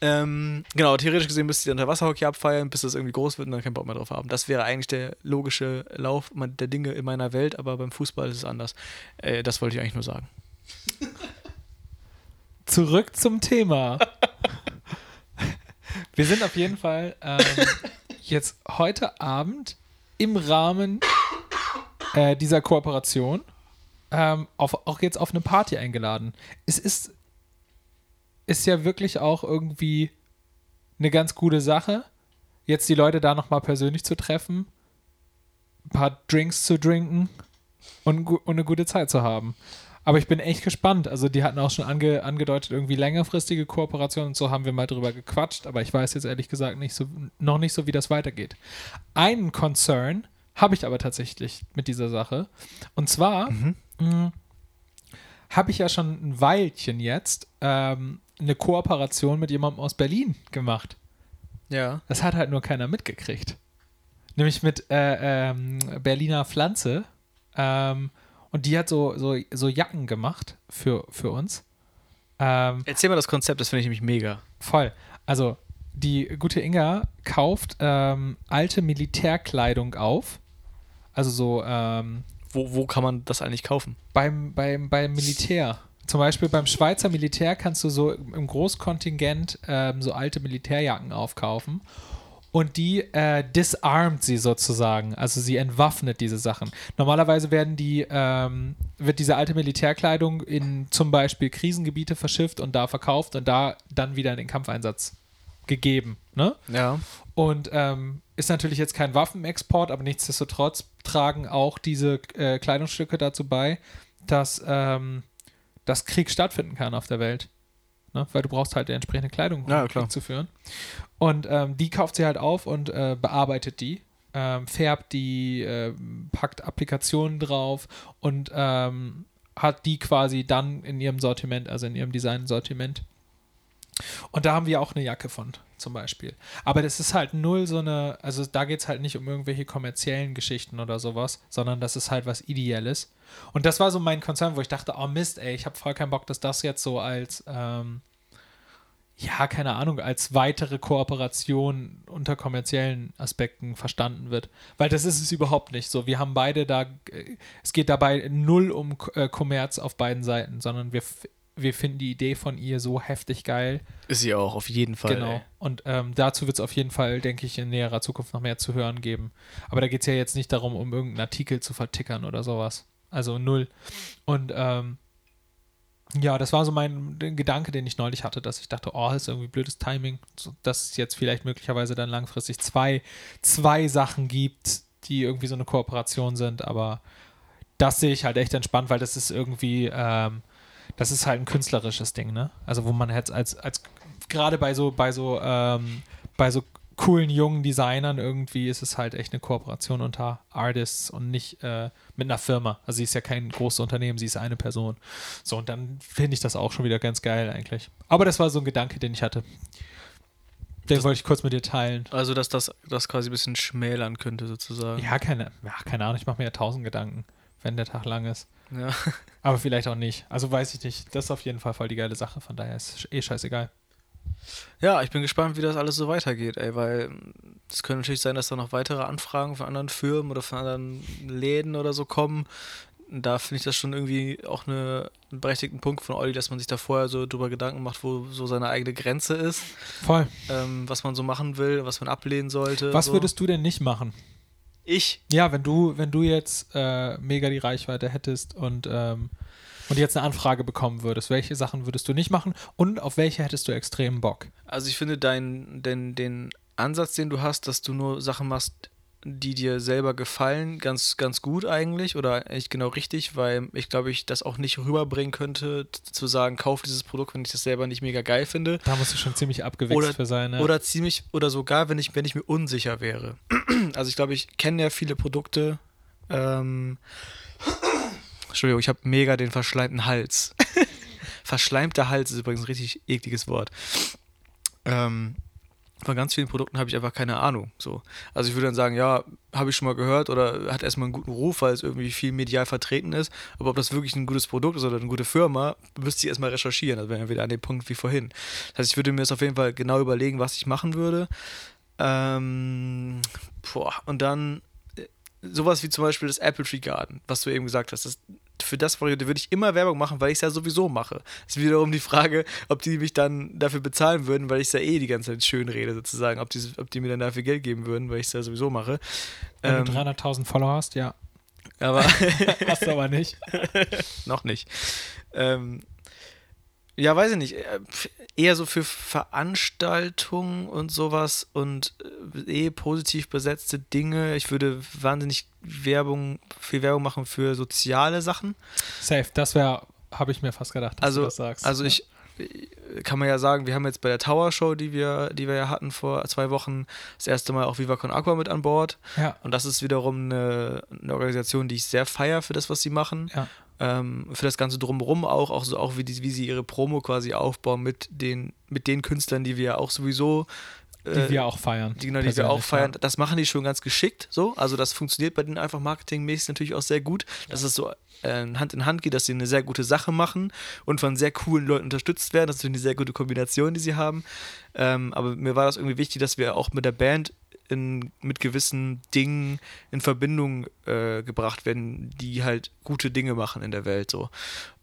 [SPEAKER 3] Ähm, genau, theoretisch gesehen müsst ihr unter Wasserhockey abfeiern, bis das irgendwie groß wird und dann keinen Bock mehr drauf haben. Das wäre eigentlich der logische Lauf der Dinge in meiner Welt, aber beim Fußball ist es anders. Äh, das wollte ich eigentlich nur sagen.
[SPEAKER 2] Zurück zum Thema. Wir sind auf jeden Fall ähm, jetzt heute Abend im Rahmen äh, dieser Kooperation ähm, auf, auch jetzt auf eine Party eingeladen. Es ist, ist ja wirklich auch irgendwie eine ganz gute Sache, jetzt die Leute da nochmal persönlich zu treffen, ein paar Drinks zu trinken und, und eine gute Zeit zu haben. Aber ich bin echt gespannt. Also, die hatten auch schon ange, angedeutet, irgendwie längerfristige Kooperationen und so haben wir mal drüber gequatscht, aber ich weiß jetzt ehrlich gesagt nicht so, noch nicht so, wie das weitergeht. Einen Concern habe ich aber tatsächlich mit dieser Sache. Und zwar mh, habe ich ja schon ein Weilchen jetzt ähm, eine Kooperation mit jemandem aus Berlin gemacht.
[SPEAKER 3] Ja.
[SPEAKER 2] Das hat halt nur keiner mitgekriegt. Nämlich mit äh, ähm, Berliner Pflanze. Ähm, und die hat so, so, so Jacken gemacht für, für uns. Ähm,
[SPEAKER 3] Erzähl mal das Konzept, das finde ich nämlich mega.
[SPEAKER 2] voll. Also, die gute Inga kauft ähm, alte Militärkleidung auf. Also so ähm,
[SPEAKER 3] Wo, wo kann man das eigentlich kaufen?
[SPEAKER 2] beim, beim, beim Militär. Zum Beispiel beim Schweizer Militär kannst du so im Großkontingent ähm, so alte Militärjacken aufkaufen. Und die äh, disarmt sie sozusagen. Also sie entwaffnet diese Sachen. Normalerweise werden die, ähm, wird diese alte Militärkleidung in zum Beispiel Krisengebiete verschifft und da verkauft und da dann wieder in den Kampfeinsatz gegeben. Ne?
[SPEAKER 3] Ja.
[SPEAKER 2] Und ähm, ist natürlich jetzt kein Waffenexport, aber nichtsdestotrotz tragen auch diese äh, Kleidungsstücke dazu bei, dass, ähm, dass Krieg stattfinden kann auf der Welt. Ne? Weil du brauchst halt die entsprechende Kleidung, um
[SPEAKER 3] Ja,
[SPEAKER 2] Krieg zu führen. Und ähm, die kauft sie halt auf und äh, bearbeitet die, ähm, färbt die, äh, packt Applikationen drauf und ähm, hat die quasi dann in ihrem Sortiment, also in ihrem Design-Sortiment. Und da haben wir auch eine Jacke von, zum Beispiel. Aber das ist halt null so eine, also da geht es halt nicht um irgendwelche kommerziellen Geschichten oder sowas, sondern das ist halt was Ideelles. Und das war so mein Konzern, wo ich dachte, oh Mist, ey, ich habe voll keinen Bock, dass das jetzt so als, ähm, ja, keine Ahnung, als weitere Kooperation unter kommerziellen Aspekten verstanden wird. Weil das ist es überhaupt nicht so. Wir haben beide da, äh, es geht dabei null um äh, Kommerz auf beiden Seiten, sondern wir, wir finden die Idee von ihr so heftig geil.
[SPEAKER 3] Ist sie auch, auf jeden Fall.
[SPEAKER 2] Genau.
[SPEAKER 3] ey.
[SPEAKER 2] Und ähm, dazu wird es auf jeden Fall, denke ich, in näherer Zukunft noch mehr zu hören geben. Aber da geht es ja jetzt nicht darum, um irgendeinen Artikel zu vertickern oder sowas. Also null. Und ähm, ja, das war so mein Gedanke, den ich neulich hatte, dass ich dachte, oh, ist irgendwie blödes Timing, dass es jetzt vielleicht möglicherweise dann langfristig zwei, zwei Sachen gibt, die irgendwie so eine Kooperation sind, aber das sehe ich halt echt entspannt, weil das ist irgendwie, ähm, das ist halt ein künstlerisches Ding, ne? Also wo man jetzt als, als gerade bei so, bei so, ähm, bei so coolen jungen Designern irgendwie ist es halt echt eine Kooperation unter Artists und nicht äh, mit einer Firma. Also sie ist ja kein großes Unternehmen, sie ist eine Person. So, und dann finde ich das auch schon wieder ganz geil eigentlich. Aber das war so ein Gedanke, den ich hatte. Den wollte ich kurz mit dir teilen.
[SPEAKER 3] Also, dass das, das quasi ein bisschen schmälern könnte, sozusagen.
[SPEAKER 2] Ja, keine, ja, keine Ahnung, ich mache mir ja tausend Gedanken, wenn der Tag lang ist.
[SPEAKER 3] Ja.
[SPEAKER 2] Aber vielleicht auch nicht. Also weiß ich nicht. Das ist auf jeden Fall voll die geile Sache, von daher ist eh scheißegal.
[SPEAKER 3] Ja, ich bin gespannt, wie das alles so weitergeht, ey, weil mm, es könnte natürlich sein, dass da noch weitere Anfragen von anderen Firmen oder von anderen Läden oder so kommen. da finde ich das schon irgendwie auch eine, einen berechtigten Punkt von Olli, dass man sich da vorher so drüber Gedanken macht, wo so seine eigene Grenze ist,
[SPEAKER 2] Voll.
[SPEAKER 3] ähm, was man so machen will, was man ablehnen sollte.
[SPEAKER 2] Was
[SPEAKER 3] so.
[SPEAKER 2] würdest du denn nicht machen?
[SPEAKER 3] Ich?
[SPEAKER 2] Ja, wenn du, wenn du jetzt äh, mega die Reichweite hättest und, ähm, und jetzt eine Anfrage bekommen würdest, welche Sachen würdest du nicht machen und auf welche hättest du extrem Bock?
[SPEAKER 3] Also ich finde dein, den, den Ansatz, den du hast, dass du nur Sachen machst, die dir selber gefallen, ganz, ganz gut eigentlich oder eigentlich genau richtig, weil ich glaube, ich das auch nicht rüberbringen könnte, zu sagen, kauf dieses Produkt, wenn ich das selber nicht mega geil finde.
[SPEAKER 2] Da musst du schon ziemlich abgewichst
[SPEAKER 3] Oder-
[SPEAKER 2] für sein. Ja.
[SPEAKER 3] Oder ziemlich, oder sogar, wenn ich, wenn ich mir unsicher wäre. Also ich glaube, ich kenne ja viele Produkte. Ähm, Entschuldigung, ich habe mega den verschleimten Hals. Verschleimter Hals ist übrigens ein richtig ekliges Wort. Ähm, von ganz vielen Produkten habe ich einfach keine Ahnung. So. Also ich würde dann sagen, ja, habe ich schon mal gehört oder hat erstmal einen guten Ruf, weil es irgendwie viel medial vertreten ist. Aber ob das wirklich ein gutes Produkt ist oder eine gute Firma, müsste ich erstmal recherchieren. Also wären wir wieder an dem Punkt wie vorhin. Das heißt, ich würde mir das auf jeden Fall genau überlegen, was ich machen würde. Ähm, boah, und dann äh, sowas wie zum Beispiel das Apple Tree Garden, was du eben gesagt hast. Das, für das würde ich immer Werbung machen, weil ich es ja sowieso mache. Es ist wiederum die Frage, ob die mich dann dafür bezahlen würden, weil ich es ja eh die ganze Zeit schön rede, sozusagen. Ob die, ob die mir dann dafür Geld geben würden, weil ich es ja sowieso mache.
[SPEAKER 2] wenn
[SPEAKER 3] Ähm,
[SPEAKER 2] du 300.000 Follower hast, ja.
[SPEAKER 3] aber
[SPEAKER 2] Hast du aber nicht.
[SPEAKER 3] noch nicht. Ähm, ja, weiß ich nicht. äh, Eher so für Veranstaltungen und sowas und äh, eh positiv besetzte Dinge. Ich würde wahnsinnig Werbung, viel Werbung machen für soziale Sachen.
[SPEAKER 2] Safe, das wäre, habe ich mir fast gedacht, dass
[SPEAKER 3] Also,
[SPEAKER 2] du das sagst.
[SPEAKER 3] also
[SPEAKER 2] Ja.
[SPEAKER 3] ich äh, kann man ja sagen, wir haben jetzt bei der Tower Show, die wir, die wir ja hatten vor zwei Wochen, das erste Mal auch Viva Con Aqua mit an Bord.
[SPEAKER 2] Ja,
[SPEAKER 3] Und das ist wiederum eine, eine Organisation, die ich sehr feier für das, was sie machen.
[SPEAKER 2] ja.
[SPEAKER 3] Ähm, für das Ganze drumherum auch, auch so auch wie, die, wie sie ihre Promo quasi aufbauen mit den, mit den Künstlern, die wir ja auch sowieso
[SPEAKER 2] Die
[SPEAKER 3] äh,
[SPEAKER 2] wir auch feiern.
[SPEAKER 3] die, genau, die wir auch feiern, das machen die schon ganz geschickt so. Also das funktioniert bei denen einfach marketingmäßig natürlich auch sehr gut, dass es so äh, Hand in Hand geht, dass sie eine sehr gute Sache machen und von sehr coolen Leuten unterstützt werden. Das ist eine sehr gute Kombination, die sie haben. Ähm, aber mir war das irgendwie wichtig, dass wir auch mit der Band in, mit gewissen Dingen in Verbindung äh, gebracht werden, die halt gute Dinge machen in der Welt so.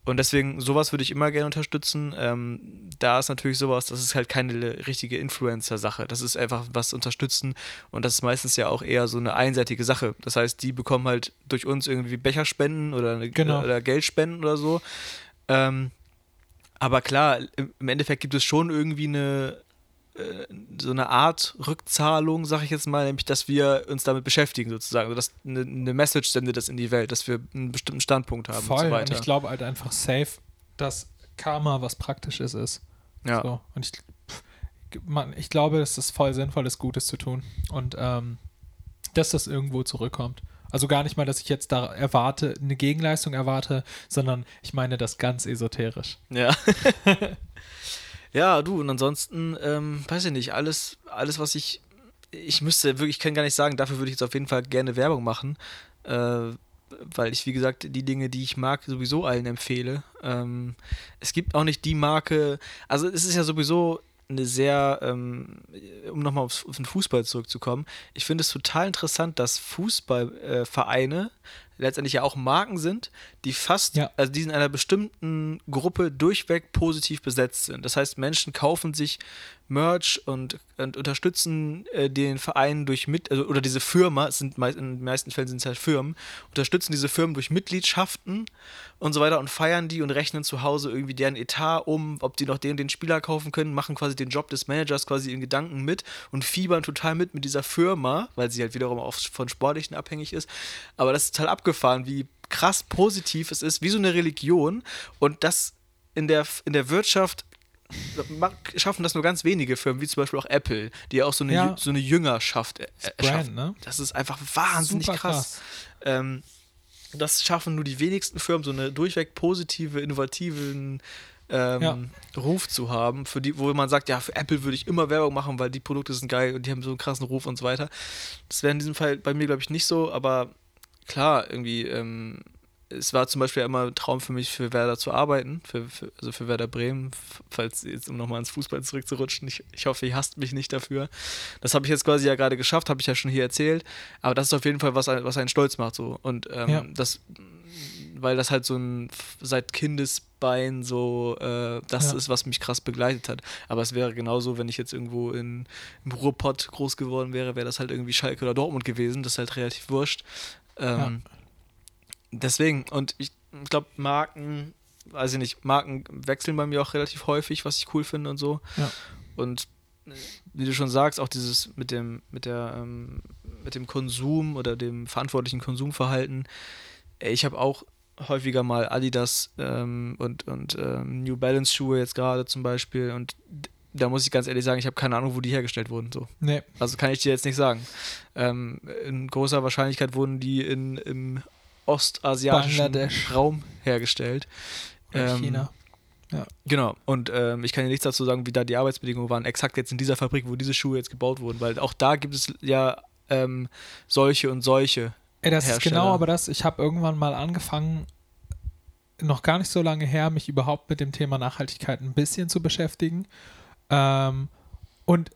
[SPEAKER 3] Und deswegen, sowas würde ich immer gerne unterstützen. Ähm, da ist natürlich sowas, das ist halt keine richtige Influencer-Sache. Das ist einfach was unterstützen und das ist meistens ja auch eher so eine einseitige Sache. Das heißt, die bekommen halt durch uns irgendwie Becherspenden oder, eine,
[SPEAKER 2] Genau.
[SPEAKER 3] oder Geldspenden oder so. Ähm, aber klar, im Endeffekt gibt es schon irgendwie eine, so eine Art Rückzahlung, sag ich jetzt mal, nämlich, dass wir uns damit beschäftigen sozusagen, also dass eine, eine Message sendet das in die Welt, dass wir einen bestimmten Standpunkt haben
[SPEAKER 2] Voll.
[SPEAKER 3] und so
[SPEAKER 2] und
[SPEAKER 3] weiter.
[SPEAKER 2] ich glaube halt einfach safe, dass Karma was Praktisches ist.
[SPEAKER 3] ja.
[SPEAKER 2] So. Und ich, man, ich glaube, es ist voll sinnvoll, das Gutes zu tun. Und ähm, dass das irgendwo zurückkommt. Also gar nicht mal, dass ich jetzt da erwarte, eine Gegenleistung erwarte, sondern ich meine das ganz esoterisch.
[SPEAKER 3] Ja. ja, du, und ansonsten, ähm, weiß ich nicht, alles, alles, was ich. Ich müsste wirklich, ich kann gar nicht sagen, dafür würde ich jetzt auf jeden Fall gerne Werbung machen. Äh, weil ich, wie gesagt, die Dinge, die ich mag, sowieso allen empfehle. Ähm, es gibt auch nicht die Marke, also es ist ja sowieso eine sehr, ähm, um nochmal auf, den Fußball zurückzukommen, ich finde es total interessant, dass Fußballvereine äh, letztendlich ja auch Marken sind, die fast,
[SPEAKER 2] Ja.
[SPEAKER 3] also die in einer bestimmten Gruppe durchweg positiv besetzt sind. Das heißt, Menschen kaufen sich Merch und, und unterstützen äh, den Verein durch mit, also, oder diese Firma, es sind mei- in den meisten Fällen sind es halt Firmen, unterstützen diese Firmen durch Mitgliedschaften und so weiter und feiern die und rechnen zu Hause irgendwie deren Etat um, ob die noch den, den Spieler kaufen können, machen quasi den Job des Managers quasi in Gedanken mit und fiebern total mit mit dieser Firma, weil sie halt wiederum auch von Sportlichen abhängig ist. Aber das ist total abgefahren, wie krass positiv es ist, wie so eine Religion und das in der, in der Wirtschaft schaffen das nur ganz wenige Firmen, wie zum Beispiel auch Apple, die ja auch so eine,
[SPEAKER 2] Ja.
[SPEAKER 3] So eine Jüngerschaft erschaffen.
[SPEAKER 2] ne?
[SPEAKER 3] Das ist einfach wahnsinnig
[SPEAKER 2] Super
[SPEAKER 3] krass. Ähm, das schaffen nur die wenigsten Firmen, so eine durchweg positive, innovativen ähm,
[SPEAKER 2] Ja.
[SPEAKER 3] Ruf zu haben, für die, wo man sagt, ja, für Apple würde ich immer Werbung machen, weil die Produkte sind geil und die haben so einen krassen Ruf und so weiter. Das wäre in diesem Fall bei mir, glaube ich, nicht so, aber klar, irgendwie, ähm, es war zum Beispiel immer ein Traum für mich, für Werder zu arbeiten, für, für, also für Werder Bremen, falls jetzt, um nochmal ins Fußball zurückzurutschen. Ich, ich hoffe, ihr hasst mich nicht dafür. Das habe ich jetzt quasi ja gerade geschafft, habe ich ja schon hier erzählt. Aber das ist auf jeden Fall, was, ein- was einen stolz macht. So. Und ähm,
[SPEAKER 2] Ja.
[SPEAKER 3] das weil das halt so ein seit Kindesbein so äh, das
[SPEAKER 2] Ja.
[SPEAKER 3] ist, was mich krass begleitet hat. Aber es wäre genauso, wenn ich jetzt irgendwo in, im Ruhrpott groß geworden wäre, wäre das halt irgendwie Schalke oder Dortmund gewesen. Das ist halt relativ wurscht. Ähm, Deswegen, und ich glaube, Marken, weiß ich nicht, Marken wechseln bei mir auch relativ häufig, was ich cool finde und so.
[SPEAKER 2] Ja.
[SPEAKER 3] Und äh, wie du schon sagst, auch dieses mit dem, mit der, ähm, mit dem Konsum oder dem verantwortlichen Konsumverhalten. Ich habe auch häufiger mal Adidas ähm, und, und ähm, New Balance Schuhe jetzt gerade zum Beispiel und da muss ich ganz ehrlich sagen, ich habe keine Ahnung, wo die hergestellt wurden. So.
[SPEAKER 2] Nee,
[SPEAKER 3] Also kann ich dir jetzt nicht sagen. Ähm, in großer Wahrscheinlichkeit wurden die in, im ostasiatischen. Raum hergestellt. Ähm,
[SPEAKER 2] China.
[SPEAKER 3] Genau. Und ähm, ich kann dir nichts dazu sagen, wie da die Arbeitsbedingungen waren, exakt jetzt in dieser Fabrik, wo diese Schuhe jetzt gebaut wurden, weil auch da gibt es ja ähm, solche und solche.
[SPEAKER 2] Ey, das ist
[SPEAKER 3] Hersteller.
[SPEAKER 2] genau aber das. Ich habe irgendwann mal angefangen, noch gar nicht so lange her, mich überhaupt mit dem Thema Nachhaltigkeit ein bisschen zu beschäftigen. Ähm, und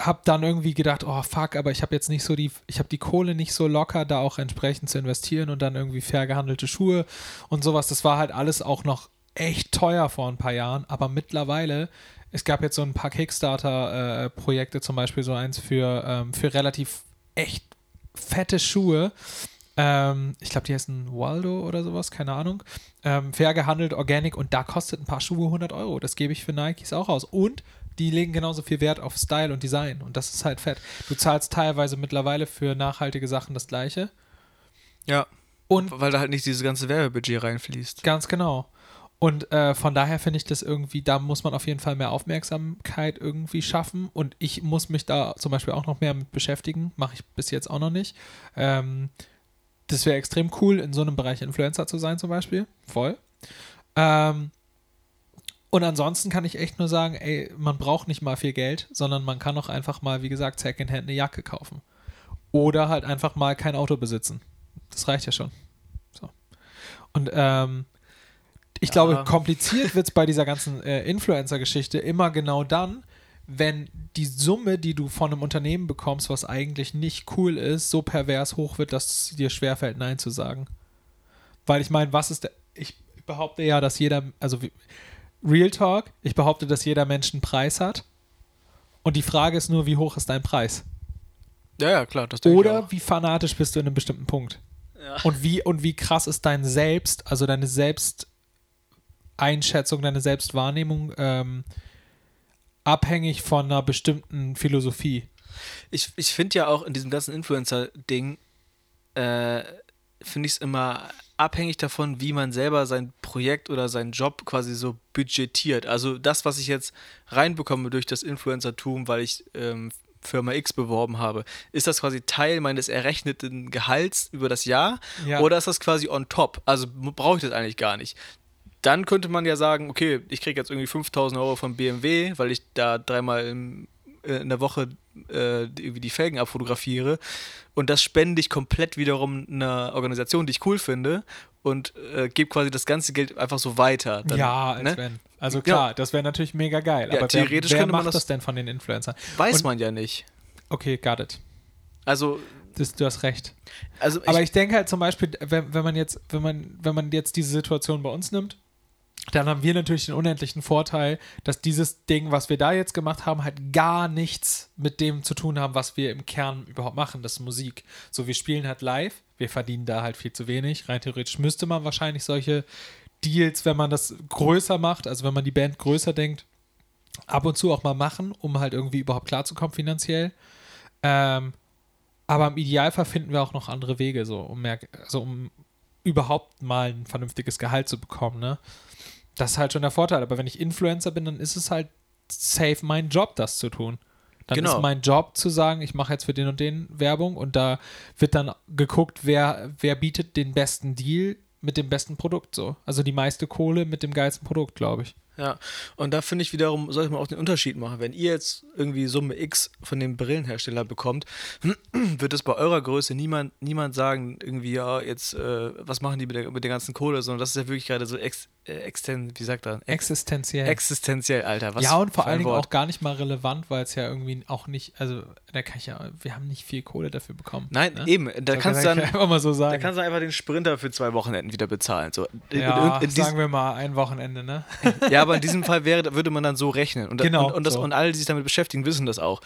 [SPEAKER 2] habe dann irgendwie gedacht, oh fuck, aber ich habe jetzt nicht so die, ich habe die Kohle nicht so locker, da auch entsprechend zu investieren und dann irgendwie fair gehandelte Schuhe und sowas. Das war halt alles auch noch echt teuer vor ein paar Jahren, aber mittlerweile, es gab jetzt so ein paar Kickstarter-Projekte, zum Beispiel so eins für, ähm, für relativ echt fette Schuhe. Ähm, ich glaube, die heißen Waldo oder sowas, keine Ahnung. Ähm, fair gehandelt, organic und da kostet ein paar Schuhe 100 Euro. Das gebe ich für Nikes auch aus. Und die legen genauso viel Wert auf Style und Design und das ist halt fett. Du zahlst teilweise mittlerweile für nachhaltige Sachen das gleiche.
[SPEAKER 3] Ja.
[SPEAKER 2] Und
[SPEAKER 3] Weil da halt nicht dieses ganze Werbebudget reinfließt.
[SPEAKER 2] Ganz genau. Und äh, von daher finde ich das irgendwie, da muss man auf jeden Fall mehr Aufmerksamkeit irgendwie schaffen. Und ich muss mich da zum Beispiel auch noch mehr mit beschäftigen. Mache ich bis jetzt auch noch nicht. Ähm, das wäre extrem cool, in so einem Bereich Influencer zu sein, zum Beispiel. Voll. Ähm, und ansonsten kann ich echt nur sagen, ey, man braucht nicht mal viel Geld, sondern man kann auch einfach mal, wie gesagt, Secondhand eine Jacke kaufen. Oder halt einfach mal kein Auto besitzen. Das reicht ja schon. So. Und ähm, ich
[SPEAKER 3] Ja.
[SPEAKER 2] glaube, kompliziert wird es bei dieser ganzen äh, Influencer-Geschichte immer genau dann, wenn die Summe, die du von einem Unternehmen bekommst, was eigentlich nicht cool ist, so pervers hoch wird, dass es dir schwerfällt, Nein zu sagen. Weil ich meine, was ist der. Ich behaupte ja, dass jeder. Also, wie- Real Talk, ich behaupte, dass jeder Mensch einen Preis hat. Und die Frage ist nur, wie hoch ist dein Preis?
[SPEAKER 3] Ja, ja, klar. Das
[SPEAKER 2] Oder wie fanatisch bist du in einem bestimmten Punkt?
[SPEAKER 3] Ja.
[SPEAKER 2] Und wie, und wie krass ist dein Selbst, also deine Selbsteinschätzung, deine Selbstwahrnehmung ähm, abhängig von einer bestimmten Philosophie?
[SPEAKER 3] Ich, ich finde ja auch in diesem ganzen Influencer-Ding, äh, finde ich es immer abhängig davon, wie man selber sein Projekt oder seinen Job quasi so budgetiert. Also das, was ich jetzt reinbekomme durch das Influencertum, weil ich ähm, Firma X beworben habe, ist das quasi Teil meines errechneten Gehalts über das Jahr
[SPEAKER 2] Ja.
[SPEAKER 3] oder ist das quasi on top? Also brauche ich das eigentlich gar nicht. Dann könnte man ja sagen, okay, ich kriege jetzt irgendwie 5000 Euro von BMW, weil ich da dreimal im, äh, in der Woche äh, die- irgendwie die Felgen abfotografiere. Und das spende ich komplett wiederum einer Organisation, die ich cool finde und äh, gebe quasi das ganze Geld einfach so weiter. Dann,
[SPEAKER 2] ja, als
[SPEAKER 3] ne?
[SPEAKER 2] wenn. Also klar, das wäre natürlich mega geil.
[SPEAKER 3] Ja,
[SPEAKER 2] aber
[SPEAKER 3] theoretisch
[SPEAKER 2] wer, wer macht
[SPEAKER 3] das-
[SPEAKER 2] das denn von den Influencern?
[SPEAKER 3] Weiß
[SPEAKER 2] Und-
[SPEAKER 3] man ja nicht.
[SPEAKER 2] Okay, got it.
[SPEAKER 3] Also,
[SPEAKER 2] Das, du hast recht.
[SPEAKER 3] also
[SPEAKER 2] Aber
[SPEAKER 3] ich,
[SPEAKER 2] ich denke halt zum Beispiel, wenn, wenn man jetzt, wenn man, wenn man jetzt diese Situation bei uns nimmt, dann haben wir natürlich den unendlichen Vorteil, dass dieses Ding, was wir da jetzt gemacht haben, halt gar nichts mit dem zu tun haben, was wir im Kern überhaupt machen, das ist Musik. So, wir spielen halt live, wir verdienen da halt viel zu wenig. Rein theoretisch müsste man wahrscheinlich solche Deals, wenn man das größer macht, also wenn man die Band größer denkt, ab und zu auch mal machen, um halt irgendwie überhaupt klarzukommen finanziell. Ähm, aber im Idealfall finden wir auch noch andere Wege, so um mehr, also um überhaupt mal ein vernünftiges Gehalt zu bekommen, ne? Das ist halt schon der Vorteil. Aber wenn ich Influencer bin, dann ist es halt safe mein Job, das zu tun. Dann
[SPEAKER 3] Genau.
[SPEAKER 2] ist mein Job zu sagen, ich mache jetzt für den und den Werbung und da wird dann geguckt, wer, wer bietet den besten Deal mit dem besten Produkt so. Also die meiste Kohle mit dem geilsten Produkt, glaube ich.
[SPEAKER 3] Ja, und da finde ich wiederum, sollte man auch den Unterschied machen. Wenn ihr jetzt irgendwie Summe X von dem Brillenhersteller bekommt, wird es bei eurer Größe niemand, niemand sagen, irgendwie, ja, jetzt, äh, was machen die mit der, mit der ganzen Kohle, sondern das ist ja wirklich gerade so ex, exten, wie sagt er? Ex
[SPEAKER 2] Existenziell.
[SPEAKER 3] existenziell, Alter. Was
[SPEAKER 2] ja, und vor allen Dingen
[SPEAKER 3] Wort.
[SPEAKER 2] auch gar nicht mal relevant, weil es ja irgendwie auch nicht, also da kann ich ja, wir haben nicht viel Kohle dafür bekommen.
[SPEAKER 3] Nein,
[SPEAKER 2] ne?
[SPEAKER 3] eben, da kannst du dann.
[SPEAKER 2] einfach mal so
[SPEAKER 3] Da
[SPEAKER 2] sagen.
[SPEAKER 3] kannst du einfach den Sprinter für zwei Wochenenden wieder bezahlen. So. In-
[SPEAKER 2] ja,
[SPEAKER 3] in- in diesem-
[SPEAKER 2] sagen wir mal ein Wochenende, ne?
[SPEAKER 3] Ja, aber in diesem Fall wäre, würde man dann so rechnen. Und,
[SPEAKER 2] Genau,
[SPEAKER 3] und, und, das,
[SPEAKER 2] so.
[SPEAKER 3] und alle, die sich damit beschäftigen, wissen das auch.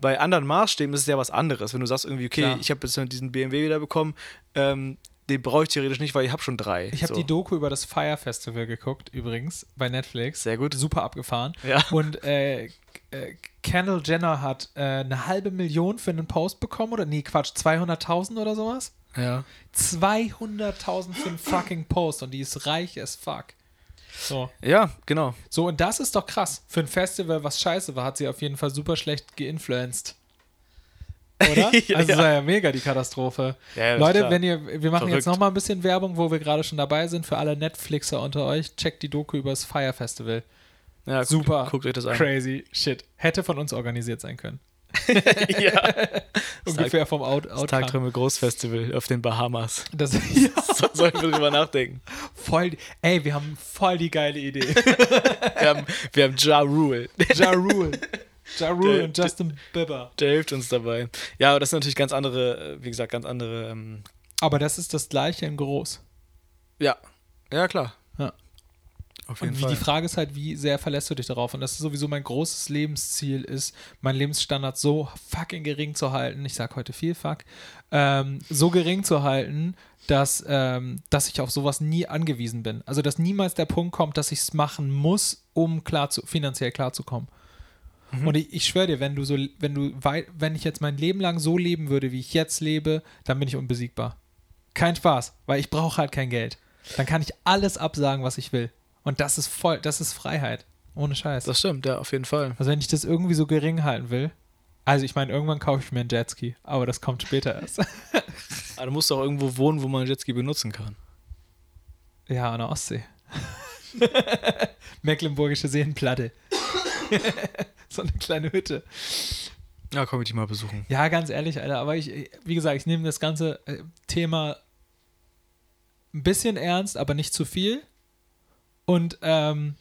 [SPEAKER 3] Bei anderen Maßstäben ist es ja was anderes. Wenn du sagst irgendwie, okay,
[SPEAKER 2] Klar.
[SPEAKER 3] ich habe jetzt diesen BMW wieder bekommen, ähm, den brauche ich theoretisch nicht, weil ich habe schon drei.
[SPEAKER 2] Ich habe
[SPEAKER 3] so.
[SPEAKER 2] die Doku über das Fire Festival geguckt, übrigens, bei Netflix.
[SPEAKER 3] Sehr gut.
[SPEAKER 2] Super abgefahren.
[SPEAKER 3] Ja.
[SPEAKER 2] Und äh, äh, Kendall Jenner hat äh, eine halbe Million für einen Post bekommen, oder? Nee, Quatsch, 200.000 oder sowas?
[SPEAKER 3] Ja.
[SPEAKER 2] 200.000 für einen fucking Post und die ist reich as fuck. So.
[SPEAKER 3] ja, genau.
[SPEAKER 2] So, und das ist doch krass. Für ein Festival, was scheiße war, hat sie auf jeden Fall super schlecht geinfluenced. Oder?
[SPEAKER 3] Ja.
[SPEAKER 2] Also, das war ja mega die Katastrophe.
[SPEAKER 3] Ja, ja, das
[SPEAKER 2] Leute, wenn ihr, wir machen jetzt
[SPEAKER 3] Verrückt.
[SPEAKER 2] noch mal ein bisschen Werbung, wo wir gerade schon dabei sind. Für alle Netflixer unter euch, checkt die Doku über das Fire Festival.
[SPEAKER 3] Ja,
[SPEAKER 2] Super.
[SPEAKER 3] Guckt, guckt euch das an.
[SPEAKER 2] Crazy shit. Hätte von uns organisiert sein können.
[SPEAKER 3] ja.
[SPEAKER 2] Ungefähr vom Out
[SPEAKER 3] Das
[SPEAKER 2] Outcome.
[SPEAKER 3] Tagträume Großfestival auf den Bahamas.
[SPEAKER 2] Das, ja,
[SPEAKER 3] So, sollten wir drüber nachdenken.
[SPEAKER 2] voll, ey, wir haben voll die geile Idee.
[SPEAKER 3] Wir haben, wir haben Ja Rule.
[SPEAKER 2] ja Rule. Ja Rule
[SPEAKER 3] Der-
[SPEAKER 2] und Justin Bieber.
[SPEAKER 3] Der hilft uns dabei. Ja, aber das sind natürlich ganz andere, äh, wie gesagt, ganz andere. Ähm,
[SPEAKER 2] Aber das ist das gleiche in groß.
[SPEAKER 3] ja. Ja, klar.
[SPEAKER 2] Ja.
[SPEAKER 3] Auf
[SPEAKER 2] Und wie die Frage ist halt, wie sehr verlässt du dich darauf? Und das ist sowieso mein großes Lebensziel ist, meinen Lebensstandard so fucking gering zu halten. Ich sag heute viel fuck. Ähm, so gering zu halten, dass, ähm, dass ich auf sowas nie angewiesen bin. Also, dass niemals der Punkt kommt, dass ich es machen muss, um klar zu, finanziell klarzukommen. Und ich, ich schwöre dir, wenn du so, wenn du wenn ich jetzt mein Leben lang so leben würde, wie ich jetzt lebe, dann bin ich unbesiegbar. Kein Spaß, weil ich brauche halt kein Geld. Dann kann ich alles absagen, was ich will. Und das ist voll, das ist Freiheit. Ohne Scheiß.
[SPEAKER 3] Das stimmt, ja, auf jeden Fall.
[SPEAKER 2] also wenn ich das irgendwie so gering halten will, also ich meine, irgendwann kaufe ich mir einen Jetski, aber das kommt später erst.
[SPEAKER 3] Aber du musst auch irgendwo wohnen, wo man Jetski benutzen kann.
[SPEAKER 2] ja, an der Ostsee. Mecklenburgische Seenplatte. so eine kleine Hütte.
[SPEAKER 3] Ja, komm ich dich mal besuchen.
[SPEAKER 2] Ja, ganz ehrlich, Alter, aber ich, wie gesagt, ich nehme das ganze äh, Thema ein bisschen ernst, aber nicht zu viel. Und ähm,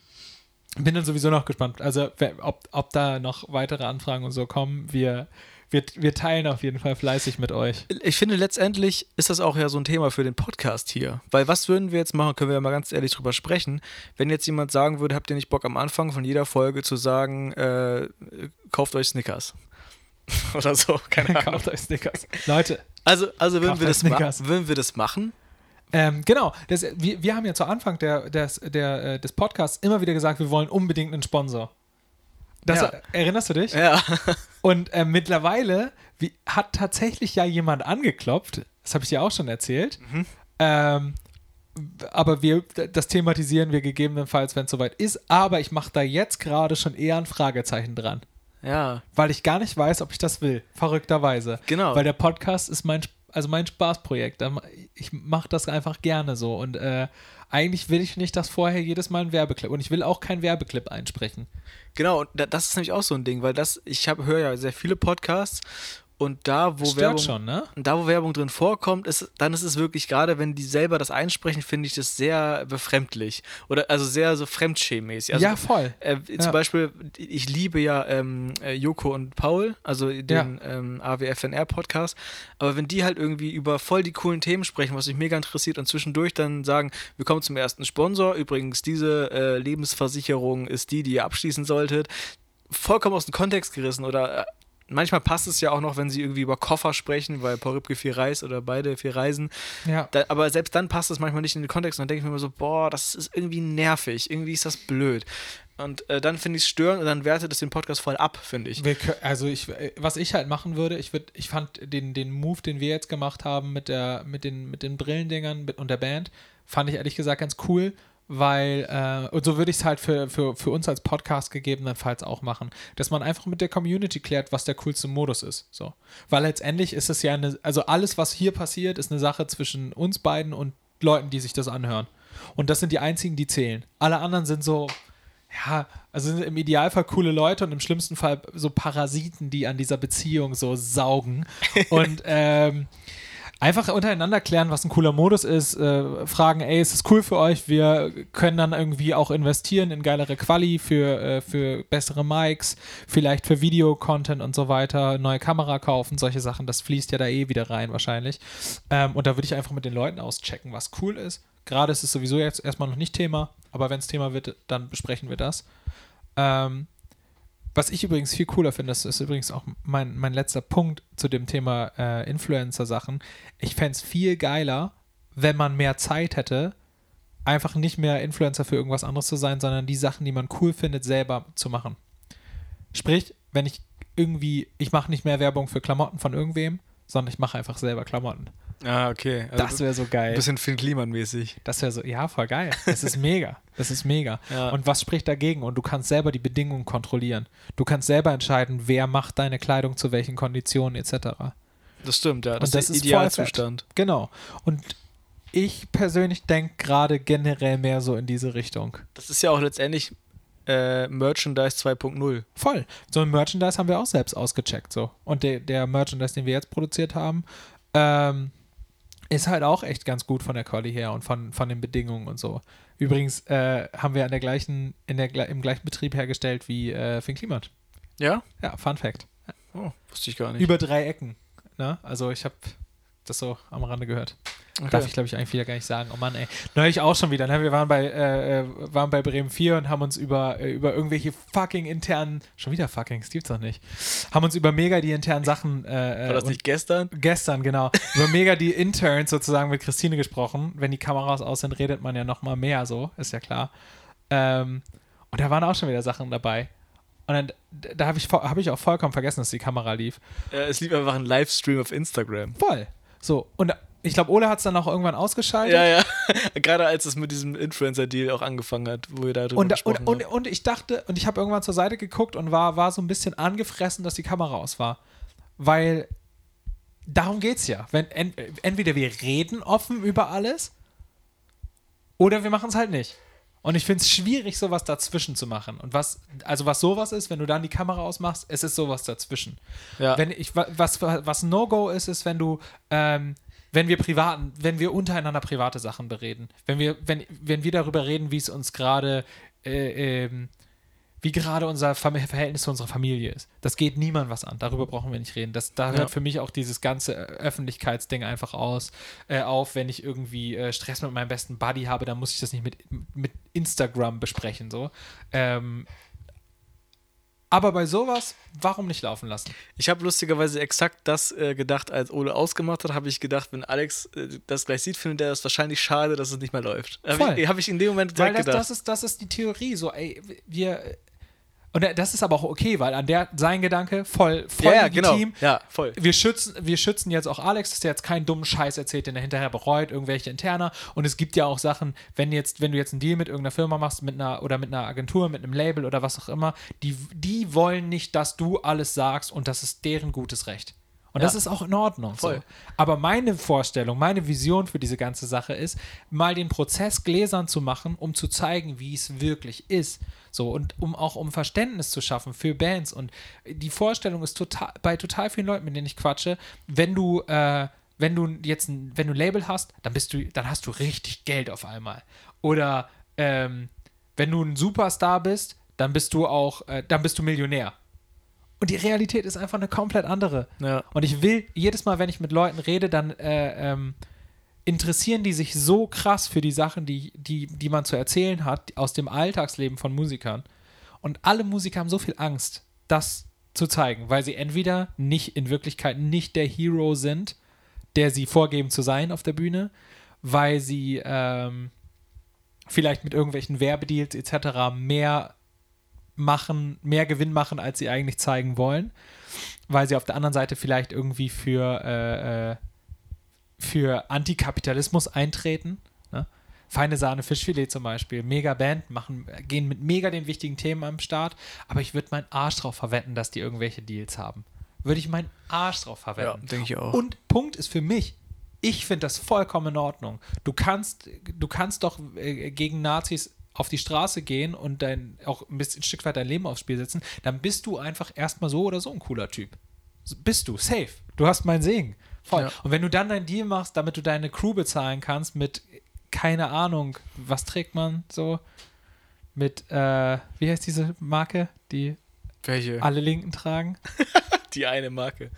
[SPEAKER 2] bin dann sowieso noch gespannt. Also, ob, ob da noch weitere Anfragen und so kommen, wir, wir, wir teilen auf jeden Fall fleißig mit euch.
[SPEAKER 3] Ich finde, letztendlich ist das auch ja so ein Thema für den Podcast hier. Weil was würden wir jetzt machen, können wir ja mal ganz ehrlich drüber sprechen. Wenn jetzt jemand sagen würde, habt ihr nicht Bock am Anfang von jeder Folge zu sagen, äh, kauft euch Snickers. Oder so, keine Ahnung.
[SPEAKER 2] Kauft euch Snickers. Leute,
[SPEAKER 3] Also, also würden, wir das würden wir das machen?
[SPEAKER 2] Ähm, genau, das, wir, wir haben ja zu Anfang der, des, der, äh, des Podcasts immer wieder gesagt, wir wollen unbedingt einen Sponsor. Das,
[SPEAKER 3] Ja.
[SPEAKER 2] Erinnerst du dich?
[SPEAKER 3] Ja.
[SPEAKER 2] Und äh, mittlerweile wie, hat tatsächlich ja jemand angeklopft, das habe ich dir auch schon erzählt,
[SPEAKER 3] Mhm.
[SPEAKER 2] ähm, aber wir, das thematisieren wir gegebenenfalls, wenn es soweit ist, aber ich mache da jetzt gerade schon eher ein Fragezeichen dran,
[SPEAKER 3] Ja,
[SPEAKER 2] weil ich gar nicht weiß, ob ich das will, verrückterweise.
[SPEAKER 3] genau.
[SPEAKER 2] Weil der Podcast ist mein, also mein Spaßprojekt. Ma- Ich mache das einfach gerne so. Und äh, eigentlich will ich nicht, dass vorher jedes Mal ein Werbeclip. Und ich will auch keinen Werbeclip einsprechen.
[SPEAKER 3] Genau, und da- das ist nämlich auch so ein Ding, weil das, ich höre ja sehr viele Podcasts und da, wo
[SPEAKER 2] Stört
[SPEAKER 3] Werbung.
[SPEAKER 2] schon, ne?
[SPEAKER 3] Da, wo Werbung drin vorkommt, ist, dann ist es wirklich, gerade wenn die selber das einsprechen, finde ich das sehr befremdlich. Oder also sehr so fremdschämmäßig. Also,
[SPEAKER 2] ja, voll.
[SPEAKER 3] äh,
[SPEAKER 2] Ja.
[SPEAKER 3] Zum Beispiel, ich liebe ja ähm, äh, Joko und Paul, also den ähm, AWFNR-Podcast. Aber wenn die halt irgendwie über voll die coolen Themen sprechen, was mich mega interessiert, und zwischendurch dann sagen, wir kommen zum ersten Sponsor, übrigens, diese äh, Lebensversicherung ist die, die ihr abschließen solltet, vollkommen aus dem Kontext gerissen oder. Manchmal passt es ja auch noch, wenn sie irgendwie über Koffer sprechen, weil Paul Ripke viel reist oder beide viel reisen.
[SPEAKER 2] Ja.
[SPEAKER 3] Da, aber selbst dann passt es manchmal nicht in den Kontext und dann denke ich mir immer so, boah, das ist irgendwie nervig, irgendwie ist das blöd. Und äh, dann finde ich es störend und dann wertet es den Podcast voll ab, finde ich.
[SPEAKER 2] Wir, also ich, äh, was ich halt machen würde, ich würde, ich fand den, den Move, den wir jetzt gemacht haben mit der, mit den, mit den Brillendingern und der Band, fand ich ehrlich gesagt ganz cool, weil, äh, und so würde ich es halt für, für, für uns als Podcast gegebenenfalls auch machen, dass man einfach mit der Community klärt, was der coolste Modus ist. So. Weil letztendlich ist es ja eine, also alles, was hier passiert, ist eine Sache zwischen uns beiden und Leuten, die sich das anhören. Und das sind die einzigen, die zählen. Alle anderen sind so, Ja, also sind im Idealfall coole Leute und im schlimmsten Fall so Parasiten, die an dieser Beziehung so saugen. Und ähm, einfach untereinander klären, was ein cooler Modus ist, äh, fragen, ey, ist es cool für euch? Wir können dann irgendwie auch investieren in geilere Quali für, äh, für bessere Mics, vielleicht für Videocontent und so weiter, neue Kamera kaufen, solche Sachen, das fließt ja da eh wieder rein wahrscheinlich. Ähm, und da würde ich einfach mit den Leuten auschecken, was cool ist. Gerade ist es sowieso jetzt erstmal noch nicht Thema, aber wenn es Thema wird, dann besprechen wir das. Ähm, was ich übrigens viel cooler finde, das ist übrigens auch mein, mein letzter Punkt zu dem Thema äh, Influencer-Sachen. Ich fände es viel geiler, wenn man mehr Zeit hätte, einfach nicht mehr Influencer für irgendwas anderes zu sein, sondern die Sachen, die man cool findet, selber zu machen. Sprich, wenn ich irgendwie, ich mache nicht mehr Werbung für Klamotten von irgendwem, sondern ich mache einfach selber Klamotten.
[SPEAKER 3] Ah, okay. Also
[SPEAKER 2] Das wäre so geil.
[SPEAKER 3] ein bisschen Finn Kliman-mäßig.
[SPEAKER 2] Das wäre so, ja, voll geil. Das ist mega. Das ist mega.
[SPEAKER 3] Ja.
[SPEAKER 2] Und was spricht dagegen? Und du kannst selber die Bedingungen kontrollieren. Du kannst selber entscheiden, wer macht deine Kleidung zu welchen Konditionen etc.
[SPEAKER 3] Das stimmt, ja. Das,
[SPEAKER 2] Und das
[SPEAKER 3] ist Idealzustand.
[SPEAKER 2] Genau. Und ich persönlich denke gerade generell mehr so in diese Richtung.
[SPEAKER 3] Das ist ja auch letztendlich äh, Merchandise 2.0.
[SPEAKER 2] Voll. So ein Merchandise haben wir auch selbst ausgecheckt. So. Und der, der Merchandise, den wir jetzt produziert haben, ähm, ist halt auch echt ganz gut von der Quali her und von, von den Bedingungen und so. Übrigens äh, haben wir an der gleichen, in der, im gleichen Betrieb hergestellt wie äh, Finn Klimat.
[SPEAKER 3] Ja?
[SPEAKER 2] Ja, Fun Fact.
[SPEAKER 3] Oh, wusste ich gar nicht.
[SPEAKER 2] Über drei Ecken. Ne? Also ich habe das so am Rande gehört.
[SPEAKER 3] Okay.
[SPEAKER 2] Darf ich, glaube ich, eigentlich wieder gar nicht sagen. Oh Mann, ey. Neulich auch schon wieder. Ne? Wir waren bei, äh, äh, waren bei Bremen 4 und haben uns über, äh, über irgendwelche fucking internen, schon wieder fucking, das gibt's doch nicht, haben uns über mega die internen Sachen. Äh,
[SPEAKER 3] War das nicht gestern?
[SPEAKER 2] Gestern, genau. Über mega die Interns sozusagen mit Christine gesprochen. Wenn die Kameras aus sind, redet man ja noch mal mehr so, ist ja klar. Ähm, und da waren auch schon wieder Sachen dabei. Und dann, da habe ich, hab ich auch vollkommen vergessen, dass die Kamera lief.
[SPEAKER 3] Äh, es lief einfach ein Livestream auf Instagram.
[SPEAKER 2] Voll. So, und ich glaube, Ole hat es dann auch irgendwann ausgeschaltet.
[SPEAKER 3] Ja, ja. Gerade als es mit diesem Influencer-Deal auch angefangen hat, wo wir da drüber
[SPEAKER 2] Und,
[SPEAKER 3] gesprochen
[SPEAKER 2] und, und,
[SPEAKER 3] haben.
[SPEAKER 2] und ich dachte, und ich habe irgendwann zur Seite geguckt und war, war so ein bisschen angefressen, dass die Kamera aus war. Weil darum geht's ja. Wenn, en, entweder wir reden offen über alles oder wir machen es halt nicht. Und ich finde es schwierig, sowas dazwischen zu machen. Und was, also was sowas ist, wenn du dann die Kamera ausmachst, es ist sowas dazwischen.
[SPEAKER 3] Ja.
[SPEAKER 2] Wenn ich, wa- was, was No-Go ist, ist, wenn du, ähm, wenn wir privaten, wenn wir untereinander private Sachen bereden. Wenn wir, wenn, wenn wir darüber reden, wie es uns gerade, äh, ähm, wie gerade unser Verhältnis zu unserer Familie ist. Das geht niemand was an. Darüber brauchen wir nicht reden. Das, da hört
[SPEAKER 3] Ja.
[SPEAKER 2] für mich auch dieses ganze äh, Öffentlichkeitsding einfach aus, äh, auf. Wenn ich irgendwie äh, Stress mit meinem besten Buddy habe, dann muss ich das nicht mit, mit Instagram besprechen. So. Ähm, aber bei sowas, warum nicht laufen lassen?
[SPEAKER 3] Ich habe lustigerweise exakt das äh, gedacht, als Ole ausgemacht hat, habe ich gedacht, wenn Alex äh, das gleich sieht, findet er das wahrscheinlich schade, dass es nicht mehr läuft. Habe ich, hab ich in dem Moment
[SPEAKER 2] Weil
[SPEAKER 3] direkt
[SPEAKER 2] das,
[SPEAKER 3] gedacht.
[SPEAKER 2] das, ist, das ist die Theorie. So, ey, wir. Und das ist aber auch okay, weil an der sein Gedanke voll, voll
[SPEAKER 3] ja, ja, genau.
[SPEAKER 2] legitim.
[SPEAKER 3] Ja, voll.
[SPEAKER 2] Wir schützen, wir schützen jetzt auch Alex, dass der jetzt keinen dummen Scheiß erzählt, den er hinterher bereut, irgendwelche Interner. Und es gibt ja auch Sachen, wenn jetzt, wenn du jetzt einen Deal mit irgendeiner Firma machst, mit einer oder mit einer Agentur, mit einem Label oder was auch immer, die, die wollen nicht, dass du alles sagst und das ist deren gutes Recht. Und
[SPEAKER 3] Ja.
[SPEAKER 2] das ist auch in Ordnung. So.
[SPEAKER 3] Voll.
[SPEAKER 2] Aber meine Vorstellung, meine Vision für diese ganze Sache ist, mal den Prozess gläsern zu machen, um zu zeigen, wie es wirklich ist. So, und um auch um Verständnis zu schaffen für Bands. Und die Vorstellung ist total, bei total vielen Leuten, mit denen ich quatsche, wenn du, äh, wenn du jetzt ein, wenn du ein Label hast, dann bist du, dann hast du richtig Geld auf einmal. Oder ähm, wenn du ein Superstar bist, dann bist du auch, äh, dann bist du Millionär. Und die Realität ist einfach eine komplett andere.
[SPEAKER 3] Ja.
[SPEAKER 2] Und ich will, jedes Mal, wenn ich mit Leuten rede, dann äh, ähm, interessieren die sich so krass für die Sachen, die, die, die man zu erzählen hat, aus dem Alltagsleben von Musikern. Und alle Musiker haben so viel Angst, das zu zeigen, weil sie entweder nicht in Wirklichkeit nicht der Hero sind, der sie vorgeben zu sein auf der Bühne, weil sie ähm, vielleicht mit irgendwelchen Werbedeals etc. mehr machen, mehr Gewinn machen, als sie eigentlich zeigen wollen, weil sie auf der anderen Seite vielleicht irgendwie für, äh, äh, für Antikapitalismus eintreten. Ne? Feine Sahne Fischfilet zum Beispiel, mega Band, machen, gehen mit mega den wichtigen Themen am Start, aber ich würde meinen Arsch drauf verwetten, dass die irgendwelche Deals haben. Würde ich meinen Arsch drauf verwetten.
[SPEAKER 3] Ja, denke ich auch.
[SPEAKER 2] Und Punkt ist für mich, ich finde das vollkommen in Ordnung. Du kannst, du kannst doch äh, gegen Nazis auf die Straße gehen und dein, auch ein bisschen ein Stück weit dein Leben aufs Spiel setzen, dann bist du einfach erstmal so oder so ein cooler Typ. Bist du, safe. Du hast meinen Segen. Voll.
[SPEAKER 3] Ja.
[SPEAKER 2] Und wenn du dann deinen Deal machst, damit du deine Crew bezahlen kannst mit, keine Ahnung, was trägt man so? Mit, äh, wie heißt diese Marke, die
[SPEAKER 3] Welche?
[SPEAKER 2] alle Linken tragen?
[SPEAKER 3] Die eine Marke.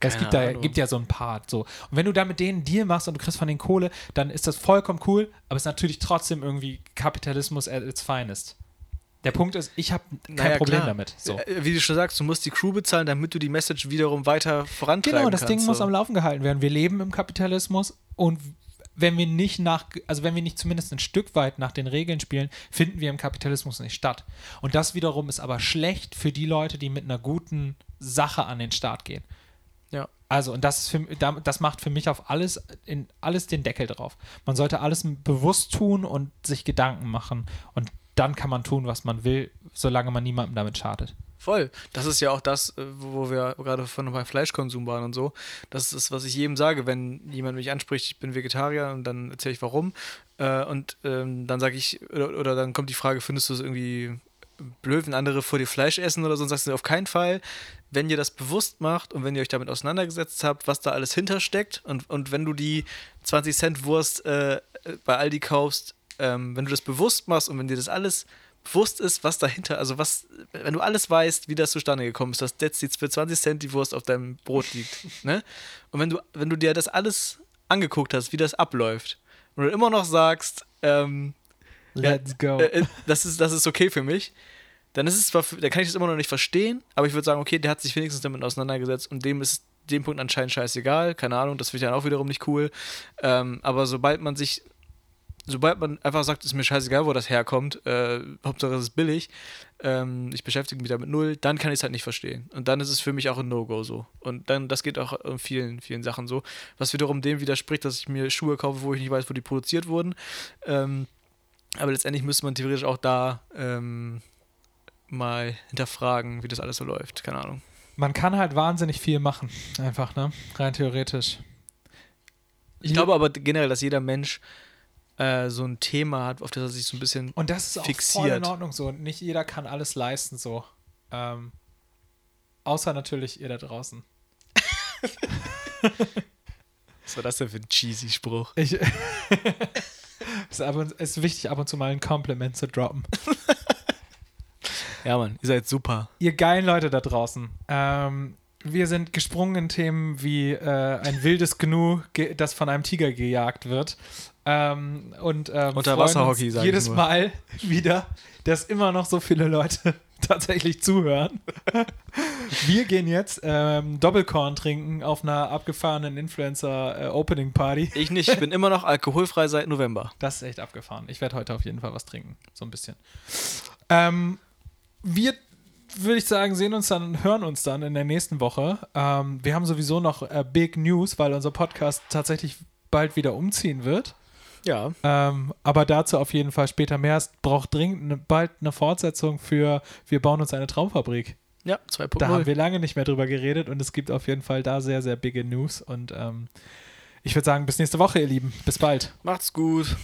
[SPEAKER 2] Es
[SPEAKER 3] Keine
[SPEAKER 2] gibt, da,
[SPEAKER 3] Ahnung.
[SPEAKER 2] gibt ja so ein paar. So. Und wenn du da mit denen einen Deal machst und du kriegst von denen Kohle, dann ist das vollkommen cool, aber es ist natürlich trotzdem irgendwie Kapitalismus at its finest. Der Punkt ist, ich habe kein
[SPEAKER 3] Naja,
[SPEAKER 2] Problem
[SPEAKER 3] klar.
[SPEAKER 2] damit. So.
[SPEAKER 3] Äh, Wie du schon sagst, du musst die Crew bezahlen, damit du die Message wiederum weiter vorantreiben
[SPEAKER 2] Genau, das
[SPEAKER 3] kannst.
[SPEAKER 2] Ding muss
[SPEAKER 3] so.
[SPEAKER 2] am Laufen gehalten werden. Wir leben im Kapitalismus und wenn wir nicht nach, also wenn wir nicht zumindest ein Stück weit nach den Regeln spielen, finden wir im Kapitalismus nicht statt. Und das wiederum ist aber schlecht für die Leute, die mit einer guten Sache an den Start gehen.
[SPEAKER 3] Ja.
[SPEAKER 2] Also, und das, ist für, da- das macht für mich auf alles, in alles den Deckel drauf. Man sollte alles bewusst tun und sich Gedanken machen. Und dann kann man tun, was man will, solange man niemandem damit schadet.
[SPEAKER 3] Voll. Das ist ja auch das, äh, wo wir gerade von beim Fleischkonsum waren und so. Das ist, was ich jedem sage, wenn jemand mich anspricht, ich bin Vegetarier und dann erzähle ich warum. Äh, und ähm, dann sage ich, oder, oder dann kommt die Frage, findest du es irgendwie blöd, wenn andere vor dir Fleisch essen oder so? Und sagst du auf keinen Fall. Wenn ihr das bewusst macht und wenn ihr euch damit auseinandergesetzt habt, was da alles hintersteckt und, und wenn du die 20 Cent Wurst äh, bei Aldi kaufst, ähm, wenn du das bewusst machst und wenn dir das alles bewusst ist, was dahinter, also was, wenn du alles weißt, wie das zustande gekommen ist, dass jetzt die für 20 Cent die Wurst auf deinem Brot liegt, ne? Und wenn du, wenn du dir das alles angeguckt hast, wie das abläuft, und du immer noch sagst, ähm,
[SPEAKER 2] Let's go.
[SPEAKER 3] äh, äh, das, ist, das ist okay für mich, dann ist es zwar, dann kann ich das immer noch nicht verstehen, aber ich würde sagen, okay, der hat sich wenigstens damit auseinandergesetzt und dem ist dem Punkt anscheinend scheißegal, keine Ahnung, das finde ich dann auch wiederum nicht cool. Ähm, aber sobald man sich, sobald man einfach sagt, ist mir scheißegal, wo das herkommt, äh, Hauptsache es ist billig, ähm, ich beschäftige mich damit null, dann kann ich es halt nicht verstehen. Und dann ist es für mich auch ein No-Go so. Und dann, das geht auch in vielen, vielen Sachen so. Was wiederum dem widerspricht, dass ich mir Schuhe kaufe, wo ich nicht weiß, wo die produziert wurden. Ähm, aber letztendlich müsste man theoretisch auch da ähm, mal hinterfragen, wie das alles so läuft. Keine Ahnung.
[SPEAKER 2] Man kann halt wahnsinnig viel machen, einfach, ne? Rein theoretisch.
[SPEAKER 3] Ich glaube aber generell, dass jeder Mensch äh, so ein Thema hat, auf das er sich so ein bisschen.
[SPEAKER 2] Und das ist auch voll
[SPEAKER 3] fixiert.
[SPEAKER 2] in Ordnung so. Nicht jeder kann alles leisten so. Ähm, außer natürlich ihr da draußen.
[SPEAKER 3] Was war das denn für ein cheesy Spruch?
[SPEAKER 2] Ich, es ist, wichtig, ab und zu mal ein Kompliment zu droppen.
[SPEAKER 3] Ja, Mann, ihr seid super.
[SPEAKER 2] Ihr geilen Leute da draußen. Ähm, wir sind gesprungen in Themen wie äh, ein wildes Gnu, das von einem Tiger gejagt wird. Ähm, und ähm,
[SPEAKER 3] Unterwasserhockey,
[SPEAKER 2] freuen uns
[SPEAKER 3] sag
[SPEAKER 2] jedes. Mal wieder, dass immer noch so viele Leute tatsächlich zuhören. Wir gehen jetzt ähm, Doppelkorn trinken auf einer abgefahrenen Influencer-Opening-Party.
[SPEAKER 3] Ich nicht, ich bin immer noch alkoholfrei seit November.
[SPEAKER 2] Das ist echt abgefahren. Ich werde heute auf jeden Fall was trinken. So ein bisschen. Ähm, wir, würde ich sagen, sehen uns dann, hören uns dann in der nächsten Woche. Ähm, wir haben sowieso noch äh, Big News, weil unser Podcast tatsächlich bald wieder umziehen wird.
[SPEAKER 3] Ja.
[SPEAKER 2] Ähm, aber dazu auf jeden Fall später mehr. Es braucht dringend eine, bald eine Fortsetzung für Wir bauen uns eine Traumfabrik.
[SPEAKER 3] Ja,
[SPEAKER 2] Da haben
[SPEAKER 3] 2.0.
[SPEAKER 2] wir lange nicht mehr drüber geredet und es gibt auf jeden Fall da sehr, sehr bigge News. Und ähm, ich würde sagen, bis nächste Woche, ihr Lieben. Bis bald.
[SPEAKER 3] Macht's gut.